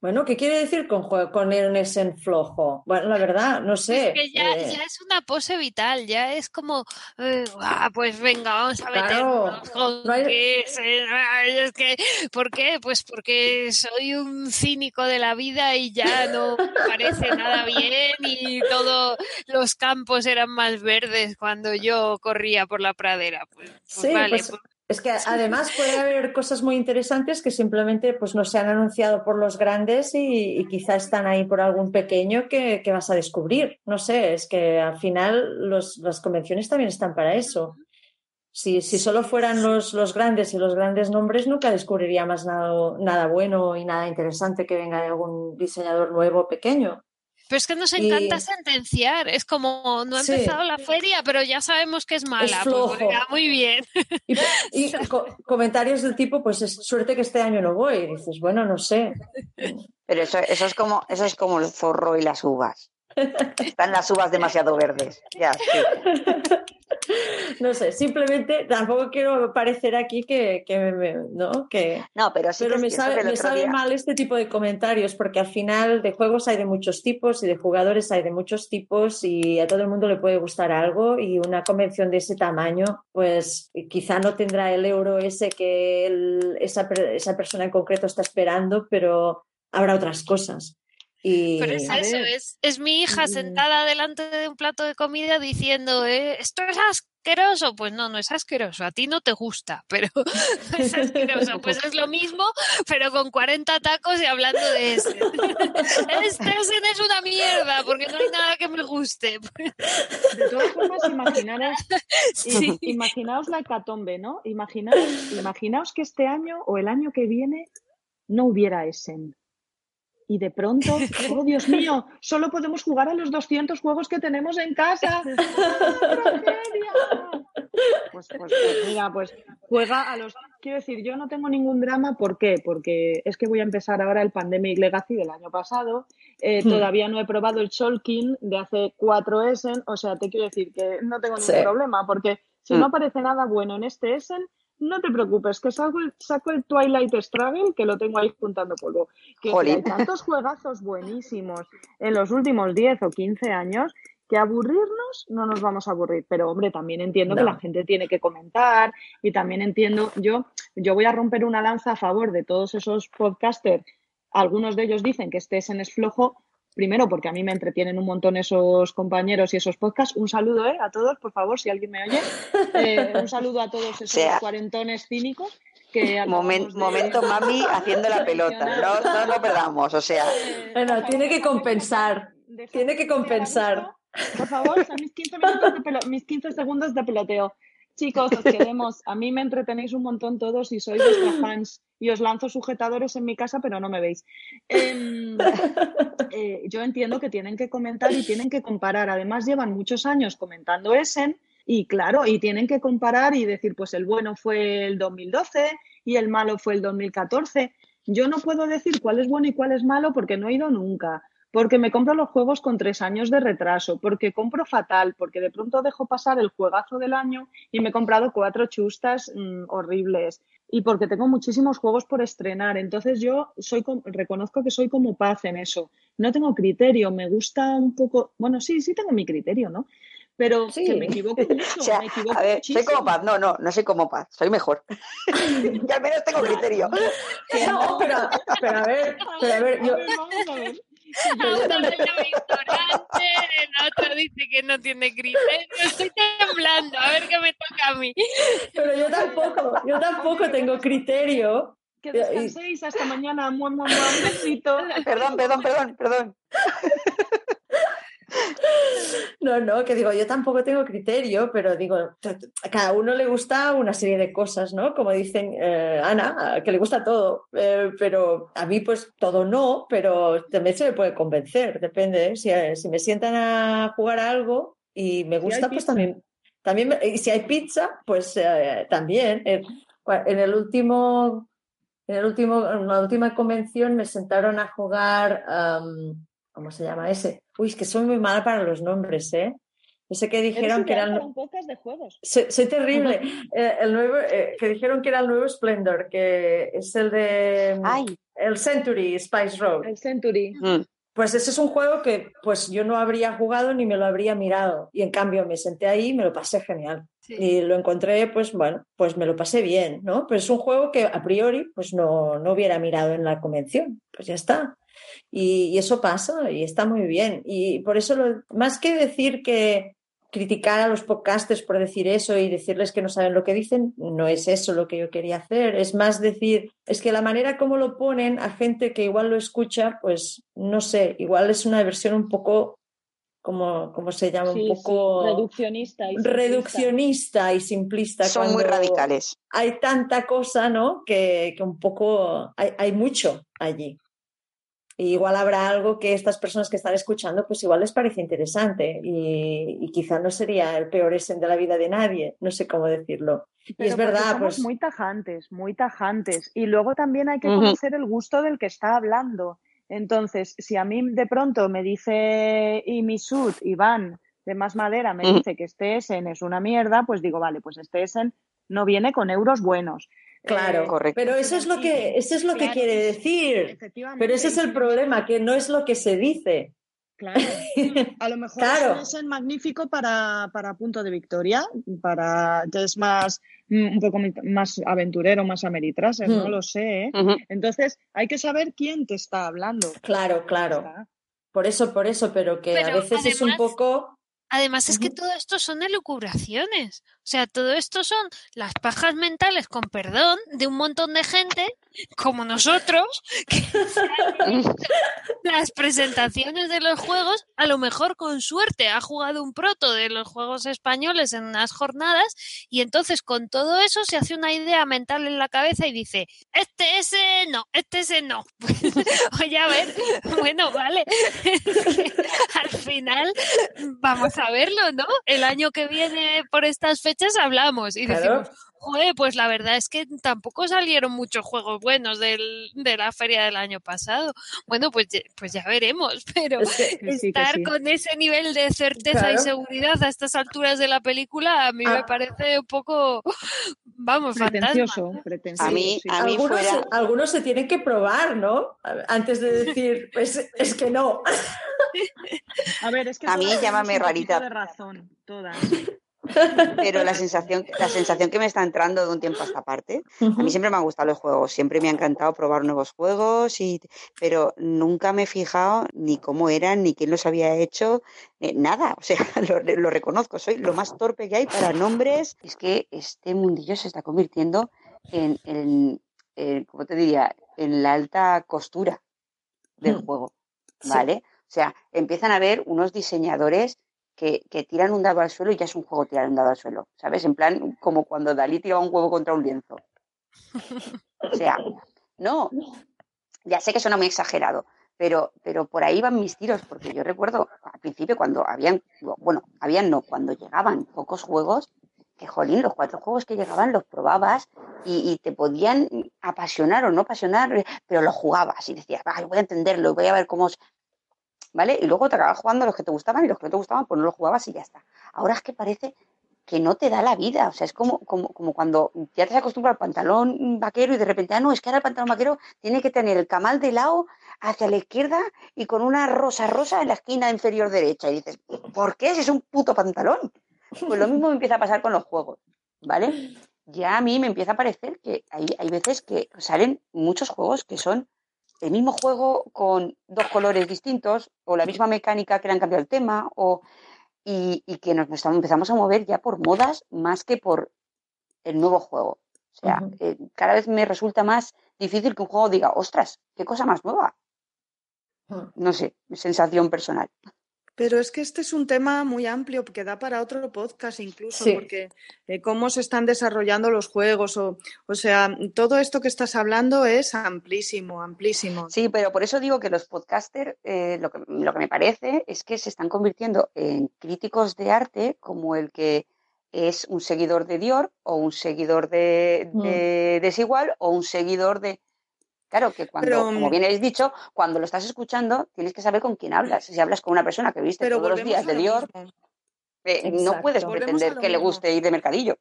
Bueno, ¿qué quiere decir con, con un Essen flojo? Bueno, la verdad, no sé. Es que ya, eh, ya es una pose vital, ya es como, eh, "Ah, pues venga, vamos a Claro, meternos con no hay- que es, eh, que, ¿por qué? Pues porque soy un cínico de la vida y ya no parece nada bien y todos los campos eran más verdes cuando yo corría por la pradera. Pues, pues Sí, vale, pues, pues Es que además puede haber cosas muy interesantes que simplemente pues, no se han anunciado por los grandes y, quizá están ahí por algún pequeño que, que vas a descubrir. No sé, es que al final los- las convenciones también están para eso. Si, si solo fueran los, los grandes y los grandes nombres, nunca descubriría más nada, nada bueno y nada interesante que venga de algún diseñador nuevo pequeño. Pero es que nos Y- encanta sentenciar. Es como, no ha Sí. empezado la feria, pero ya sabemos que es mala. Pues flojo. venga, muy bien. Y, y co- comentarios del tipo, pues es suerte que este año no voy. Y dices, bueno, no sé. Pero eso, eso es como, eso es como el zorro y las uvas. Están las uvas demasiado verdes. Ya, sí. No sé, simplemente tampoco quiero parecer aquí que, que me- ¿no? Que, No, pero sí pero que me sabe, me sabe día- mal este tipo de comentarios porque al final de juegos hay de muchos tipos y de jugadores hay de muchos tipos y a todo el mundo le puede gustar algo y una convención de ese tamaño pues quizá no tendrá el euro ese que esa, esa persona en concreto está esperando, pero habrá otras cosas. Y... Pero es eso, es, es mi hija Mm. sentada delante de un plato de comida diciendo, eh, esto es asqueroso. Pues no, no es asqueroso, a ti no te gusta, pero es asqueroso. Pues es lo mismo, pero con 40 tacos y hablando de ese. Este Essen es una mierda, porque no hay nada que me guste. De todas formas, imaginaros, Sí. imaginaos la hecatombe, ¿no? Imaginaos, imaginaos que este año o el año que viene no hubiera Essen. Y de pronto, oh Dios mío, solo podemos jugar a los 200 juegos que tenemos en casa. Pues, pues, pues, mira, pues juega a los... Quiero decir, yo no tengo ningún drama, ¿por qué? Porque es que voy a empezar ahora el Pandemic Legacy del año pasado, eh, Hmm. todavía no he probado el Shulkin de hace cuatro Essen, o sea, te quiero decir que no tengo ningún Sí. problema, porque si Hmm. no aparece nada bueno en este Essen, no te preocupes, que saco el, saco el Twilight Struggle, que lo tengo ahí juntando polvo. Que hay tantos juegazos buenísimos en los últimos 10 o 15 años que aburrirnos no nos vamos a aburrir. Pero, hombre, también entiendo que la gente tiene que comentar y también entiendo, yo, yo voy a romper una lanza a favor de todos esos podcasters. Algunos de ellos dicen que este Essen es flojo, primero porque a mí me entretienen un montón esos compañeros y esos podcasts. Un saludo ¿eh? a todos, por favor, si alguien me oye. Eh, un saludo a todos esos sea, cuarentones cínicos que Momen- acabamos de- momento mami haciendo la pelota. No, no lo perdamos. O sea, Eh, Bueno, tiene que compensar. Tiene que compensar. Por favor, son mis 15, minutos de pelo- mis 15 segundos de peloteo. Chicos, os queremos. A mí me entretenéis un montón todos y soy vuestra fans. Y os lanzo sujetadores en mi casa, pero no me veis. Em, eh, yo entiendo que tienen que comentar y tienen que comparar. Además, llevan muchos años comentando Essen y claro, y tienen que comparar y decir, pues el bueno fue el 2012 y el malo fue el 2014. Yo no puedo decir cuál es bueno y cuál es malo porque no he ido nunca, porque me compro los juegos con tres años de retraso, porque compro fatal, porque de pronto dejo pasar el juegazo del año y me he comprado cuatro chustas mm, horribles y porque tengo muchísimos juegos por estrenar. Entonces yo soy reconozco que soy como paz en eso. No tengo criterio, me gusta un poco, bueno, sí, sí tengo mi criterio, ¿no? Pero Sí. que me equivoco mucho, o sea, me equivoco a ver, soy como paz. No, no, no soy como paz. Soy mejor. y al menos tengo criterio. No, pero, pero a ver, pero a ver, yo, vamos a ver. A uno le llama ignorante, el otro dice que no tiene criterio. Estoy temblando, a ver qué me toca a mí. pero yo tampoco, yo tampoco tengo criterio. Que descanséis hasta mañana. Mua, mua, mua, un besito. Perdón, perdón, perdón, perdón. No, no, que digo, yo tampoco tengo criterio, pero digo, a cada uno le gusta una serie de cosas, ¿no? Como dicen eh, Ana, que le gusta todo, eh, pero a mí pues todo no, pero también se me puede convencer, depende, ¿eh? si, si me sientan a jugar a algo y me gusta, pues pizza. también, también, y si hay pizza, pues también. En, en el último, en el último, en la última convención me sentaron a jugar, ¿cómo se llama ese? Uy, es que soy muy mala para los nombres, ¿eh? Ese que dijeron que era el, un de juegos. soy, soy terrible. Eh, el nuevo, eh, que dijeron que era el nuevo Splendor, que es el de Ay, el Century Spice Road. El Century. mm, Pues ese es un juego que pues yo no habría jugado ni me lo habría mirado. Y en cambio me senté ahí y me lo pasé genial. Sí. Y lo encontré, pues bueno, pues me lo pasé bien, ¿no? Pero es un juego que a priori pues no, no hubiera mirado en la convención. Pues ya está. Y, y eso pasa y está muy bien. Y por eso, lo- más que decir que criticar a los podcasters por decir eso y decirles que no saben lo que dicen, no es eso lo que yo quería hacer. Es más decir, es que la manera como lo ponen a gente que igual lo escucha, pues no sé, igual es una versión un poco, como, ¿cómo se llama? Sí, un sí, poco reduccionista. y simplista. reduccionista y simplista. son muy radicales. Hay tanta cosa, ¿no? Que, que un poco hay, hay mucho allí. Y igual habrá algo que estas personas que están escuchando, pues igual les parece interesante y, y quizá no sería el peor esen de la vida de nadie, no sé cómo decirlo. y es verdad, somos pues muy tajantes, muy tajantes. Y luego también hay que conocer el gusto del que está hablando. Entonces, si a mí de pronto me dice y mi sud, Iván, de más madera, me dice que este Essen es una mierda, pues digo, vale, pues este Essen no viene con euros buenos. Claro, correcto. pero eso es lo que, eso es lo que quiere decir. efectivamente, Pero ese es el problema, que no es lo que se dice. Claro. A lo mejor Claro. es magnífico para, para punto de victoria, para que es más mm, un poco más aventurero, más ameritraser, no Hmm. lo sé. ¿eh? Entonces, hay que saber quién te está hablando. Claro, claro. Está. Por eso, por eso, pero que a veces es un poco... Además, es que todo esto son elucubraciones. O sea, todo esto son las pajas mentales, con perdón, de un montón de gente como nosotros, que las presentaciones de los juegos, a lo mejor con suerte ha jugado un proto de los juegos españoles en unas jornadas y entonces con todo eso se hace una idea mental en la cabeza y dice, este ese no, este ese no. Oye, a ver, bueno, vale. al final vamos a verlo, ¿no? El año que viene por estas fechas hablamos y decimos, Joder, pues la verdad es que tampoco salieron muchos juegos buenos del, de la feria del año pasado. Bueno, pues, pues ya veremos, pero estar con ese nivel de certeza y seguridad a estas alturas de la película a mí me ah. parece un poco, vamos, pretencioso. a mí, a mí algunos, fuera... algunos se tienen que probar, ¿no? Antes de decir, pues es que no. A ver, es que a mí llámame rarita. De razón, todas. Pero la sensación, la sensación que me está entrando de un tiempo a esta parte, a mí siempre me han gustado los juegos, siempre me ha encantado probar nuevos juegos, y, pero nunca me he fijado ni cómo eran, ni quién los había hecho, eh, nada, o sea, lo, reconozco, soy lo más torpe que hay para nombres. Es que este mundillo se está convirtiendo en, en, ¿cómo te diría?, en la alta costura del mm. juego, ¿vale? O sea, empiezan a haber unos diseñadores que, tiran un dado al suelo y ya es un juego tirar un dado al suelo, ¿sabes? En plan, como cuando Dalí tiraba un huevo contra un lienzo. O sea, no, ya sé que suena muy exagerado, pero, pero por ahí van mis tiros, porque yo recuerdo al principio cuando habían, bueno, habían no, cuando llegaban pocos juegos, que jolín, los cuatro juegos que llegaban los probabas y, te podían apasionar o no apasionar, pero los jugabas y decías, voy a entenderlo, voy a ver cómo, ¿vale? Y luego te acabas jugando los que te gustaban y los que no te gustaban, pues no los jugabas y ya está. Ahora es que parece que no te da la vida, o sea, es como, como, como cuando ya te acostumbras al pantalón vaquero y de repente, ah, no, es que ahora el pantalón vaquero tiene que tener el camal de lado hacia la izquierda y con una rosa rosa en la esquina inferior derecha. Y dices, ¿por qué? Si es un puto pantalón. Pues lo mismo me empieza a pasar con los juegos, ¿vale? Ya a mí me empieza a parecer que hay, hay veces que salen muchos juegos que son el mismo juego con dos colores distintos o la misma mecánica que le han cambiado el tema o, y, que nos empezamos a mover ya por modas más que por el nuevo juego. O sea, eh, cada vez me resulta más difícil que un juego diga, ostras, qué cosa más nueva. Hmm. No sé, sensación personal. Pero es que este es un tema muy amplio que da para otro podcast incluso, porque eh, cómo se están desarrollando los juegos, o, o sea, todo esto que estás hablando es amplísimo, amplísimo. Sí, pero por eso digo que los podcasters, eh, lo, que, lo que me parece es que se están convirtiendo en críticos de arte como el que es un seguidor de Dior o un seguidor de, mm. de Desigual o un seguidor de Claro que cuando, como mm, bien habéis dicho, cuando lo estás escuchando, tienes que saber con quién hablas. Si hablas con una persona que viste todos los días de Dior, eh, no puedes pretender que le guste ir de mercadillo.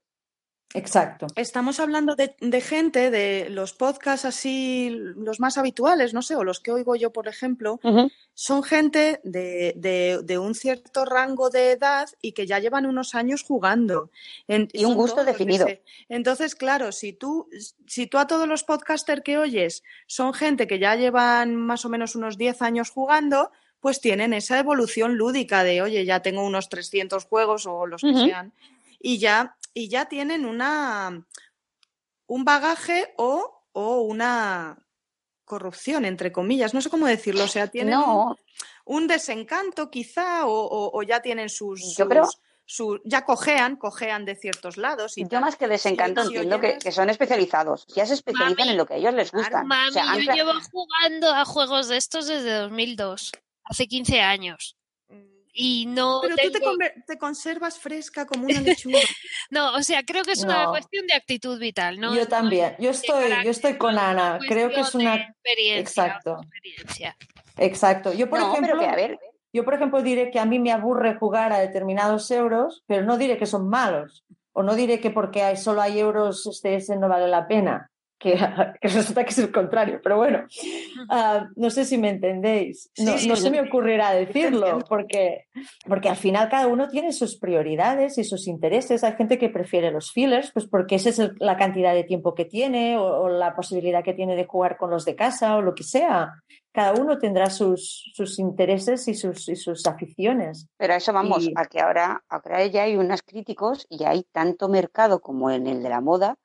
Exacto. Estamos hablando de, gente, de los podcasts así, los más habituales, no sé, o los que oigo yo, por ejemplo, son gente de, un cierto rango de edad y que ya llevan unos años jugando. y un gusto definido. Entonces, claro, si tú, si tú a todos los podcasters que oyes son gente que ya llevan más o menos unos 10 años jugando, pues tienen esa evolución lúdica de, oye, ya tengo unos 300 juegos o los que sean, y ya y ya tienen una, un bagaje o, o una corrupción, entre comillas, no sé cómo decirlo, o sea, tienen un, desencanto quizá o, o, ya tienen sus... Yo ya cojean, cojean de ciertos lados. Y yo más que desencanto entiendo que, que, son especializados, ya se especializan en lo que a ellos les gusta. Mami, yo llevo jugando a juegos de estos desde 2002, hace 15 años y no Pero tú te, conservas fresca como una lechuga. no, o sea, creo que es una cuestión de actitud vital, ¿no? Yo también. Yo estoy, yo estoy con Ana. Creo que es una experiencia. Exacto. Exacto. Yo por ejemplo, a ver. yo por ejemplo diré que a mí me aburre jugar a determinados euros, pero no diré que son malos. O no diré que porque hay, solo hay euros este, ese no vale la pena. Que, que resulta que es el contrario, pero bueno, ah, no sé si me entendéis. No, Sí, sí, no sí. se me ocurrirá decirlo, porque, porque al final cada uno tiene sus prioridades y sus intereses. Hay gente que prefiere los fillers, pues porque esa es el- la cantidad de tiempo que tiene o, o la posibilidad que tiene de jugar con los de casa o lo que sea. Cada uno tendrá sus, sus intereses y sus, y sus aficiones. Pero a eso vamos, Y- a que ahora, ahora ya hay unos críticos y hay tanto mercado como en el de la moda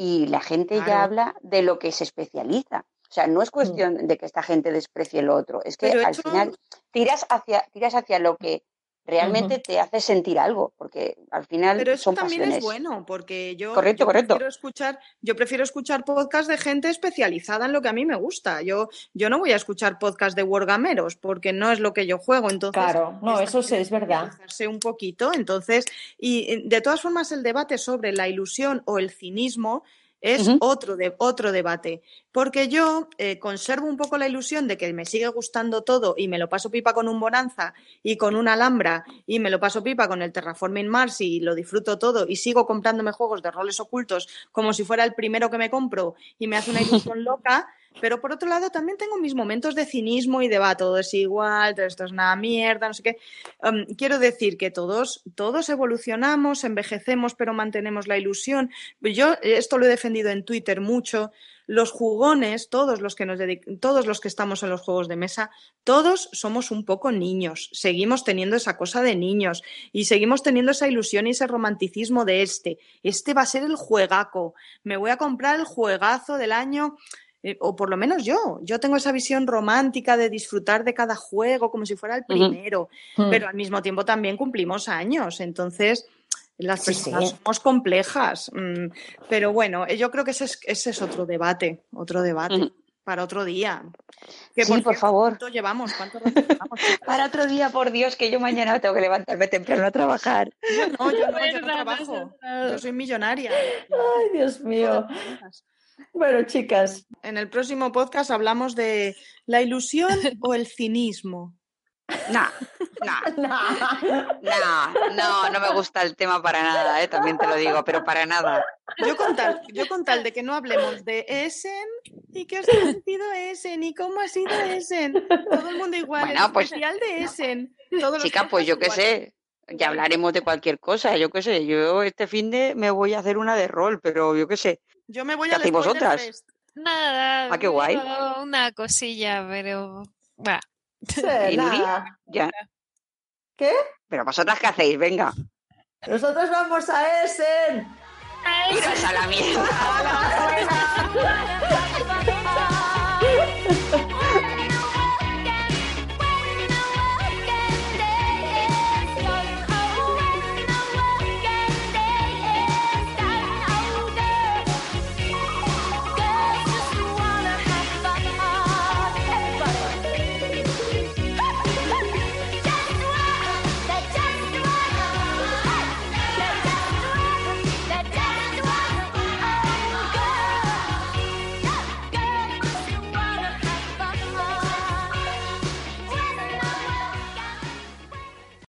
y la gente ya habla de lo que se especializa. O sea, no es cuestión de que esta gente desprecie lo otro, es que Pero al final tiras hacia, tiras hacia lo que realmente te hace sentir algo, porque al final Pero eso son también pasiones. es bueno, porque yo, Correcto, yo correcto. prefiero escuchar, yo prefiero escuchar podcast de gente especializada en lo que a mí me gusta. Yo, yo no voy a escuchar podcast de wargameros porque no es lo que yo juego. Entonces, Claro, no, eso sí es verdad. un poquito. Entonces, y eh, de todas formas, el debate sobre la ilusión o el cinismo es otro, de, otro debate. Porque yo eh, conservo un poco la ilusión de que me sigue gustando todo y me lo paso pipa con un Bonanza y con un Alhambra y me lo paso pipa con el Terraforming Mars y lo disfruto todo y sigo comprándome juegos de roles ocultos como si fuera el primero que me compro y me hace una ilusión loca. Pero por otro lado, también tengo mis momentos de cinismo y de va, todo es igual, todo esto es una mierda, no sé qué. Um, quiero decir que todos, todos evolucionamos, envejecemos, pero mantenemos la ilusión. Yo esto lo he defendido en Twitter mucho. Los jugones, todos los que nos todos los que estamos en los juegos de mesa, todos somos un poco niños. Seguimos teniendo esa cosa de niños y seguimos teniendo esa ilusión y ese romanticismo de este. Este va a ser el juegaco. Me voy a comprar el juegazo del año. Eh, o por lo menos yo, yo tengo esa visión romántica de disfrutar de cada juego como si fuera el primero Hmm. pero al mismo tiempo también cumplimos años, entonces las Sí, personas sí. somos complejas. mm, Pero bueno, eh, yo creo que ese es, ese es otro debate, otro debate para otro día. Que, Sí, por favor. ¿Cuánto llevamos? ¿Cuánto rato llevamos? Para otro día, por Dios, que yo mañana tengo que levantarme temprano a trabajar. Yo no, yo no, yo no trabajo. Yo soy millonaria. Ay, Dios mío. Bueno, chicas, En el próximo podcast hablamos de la ilusión o el cinismo. No, no, no, no, no me gusta el tema para nada, ¿eh? también te lo digo, pero para nada. Yo con tal, yo con tal de que no hablemos de Essen y qué os ha parecido Essen y cómo ha sido Essen. Todo el mundo igual, Bueno, el pues- especial de Essen. Los Chica, pues yo qué sé, ya hablaremos de cualquier cosa, yo qué sé, yo este fin de me voy a hacer una de rol, pero yo qué sé. Yo me voy ¿Qué hacéis Spoiler vosotras? Fest. Nada. Ah, qué guay. Una cosilla, pero. Nada. Ya. ¿Qué? Pero vosotras qué hacéis, venga. Nosotros vamos a Essen. Iros a la mierda.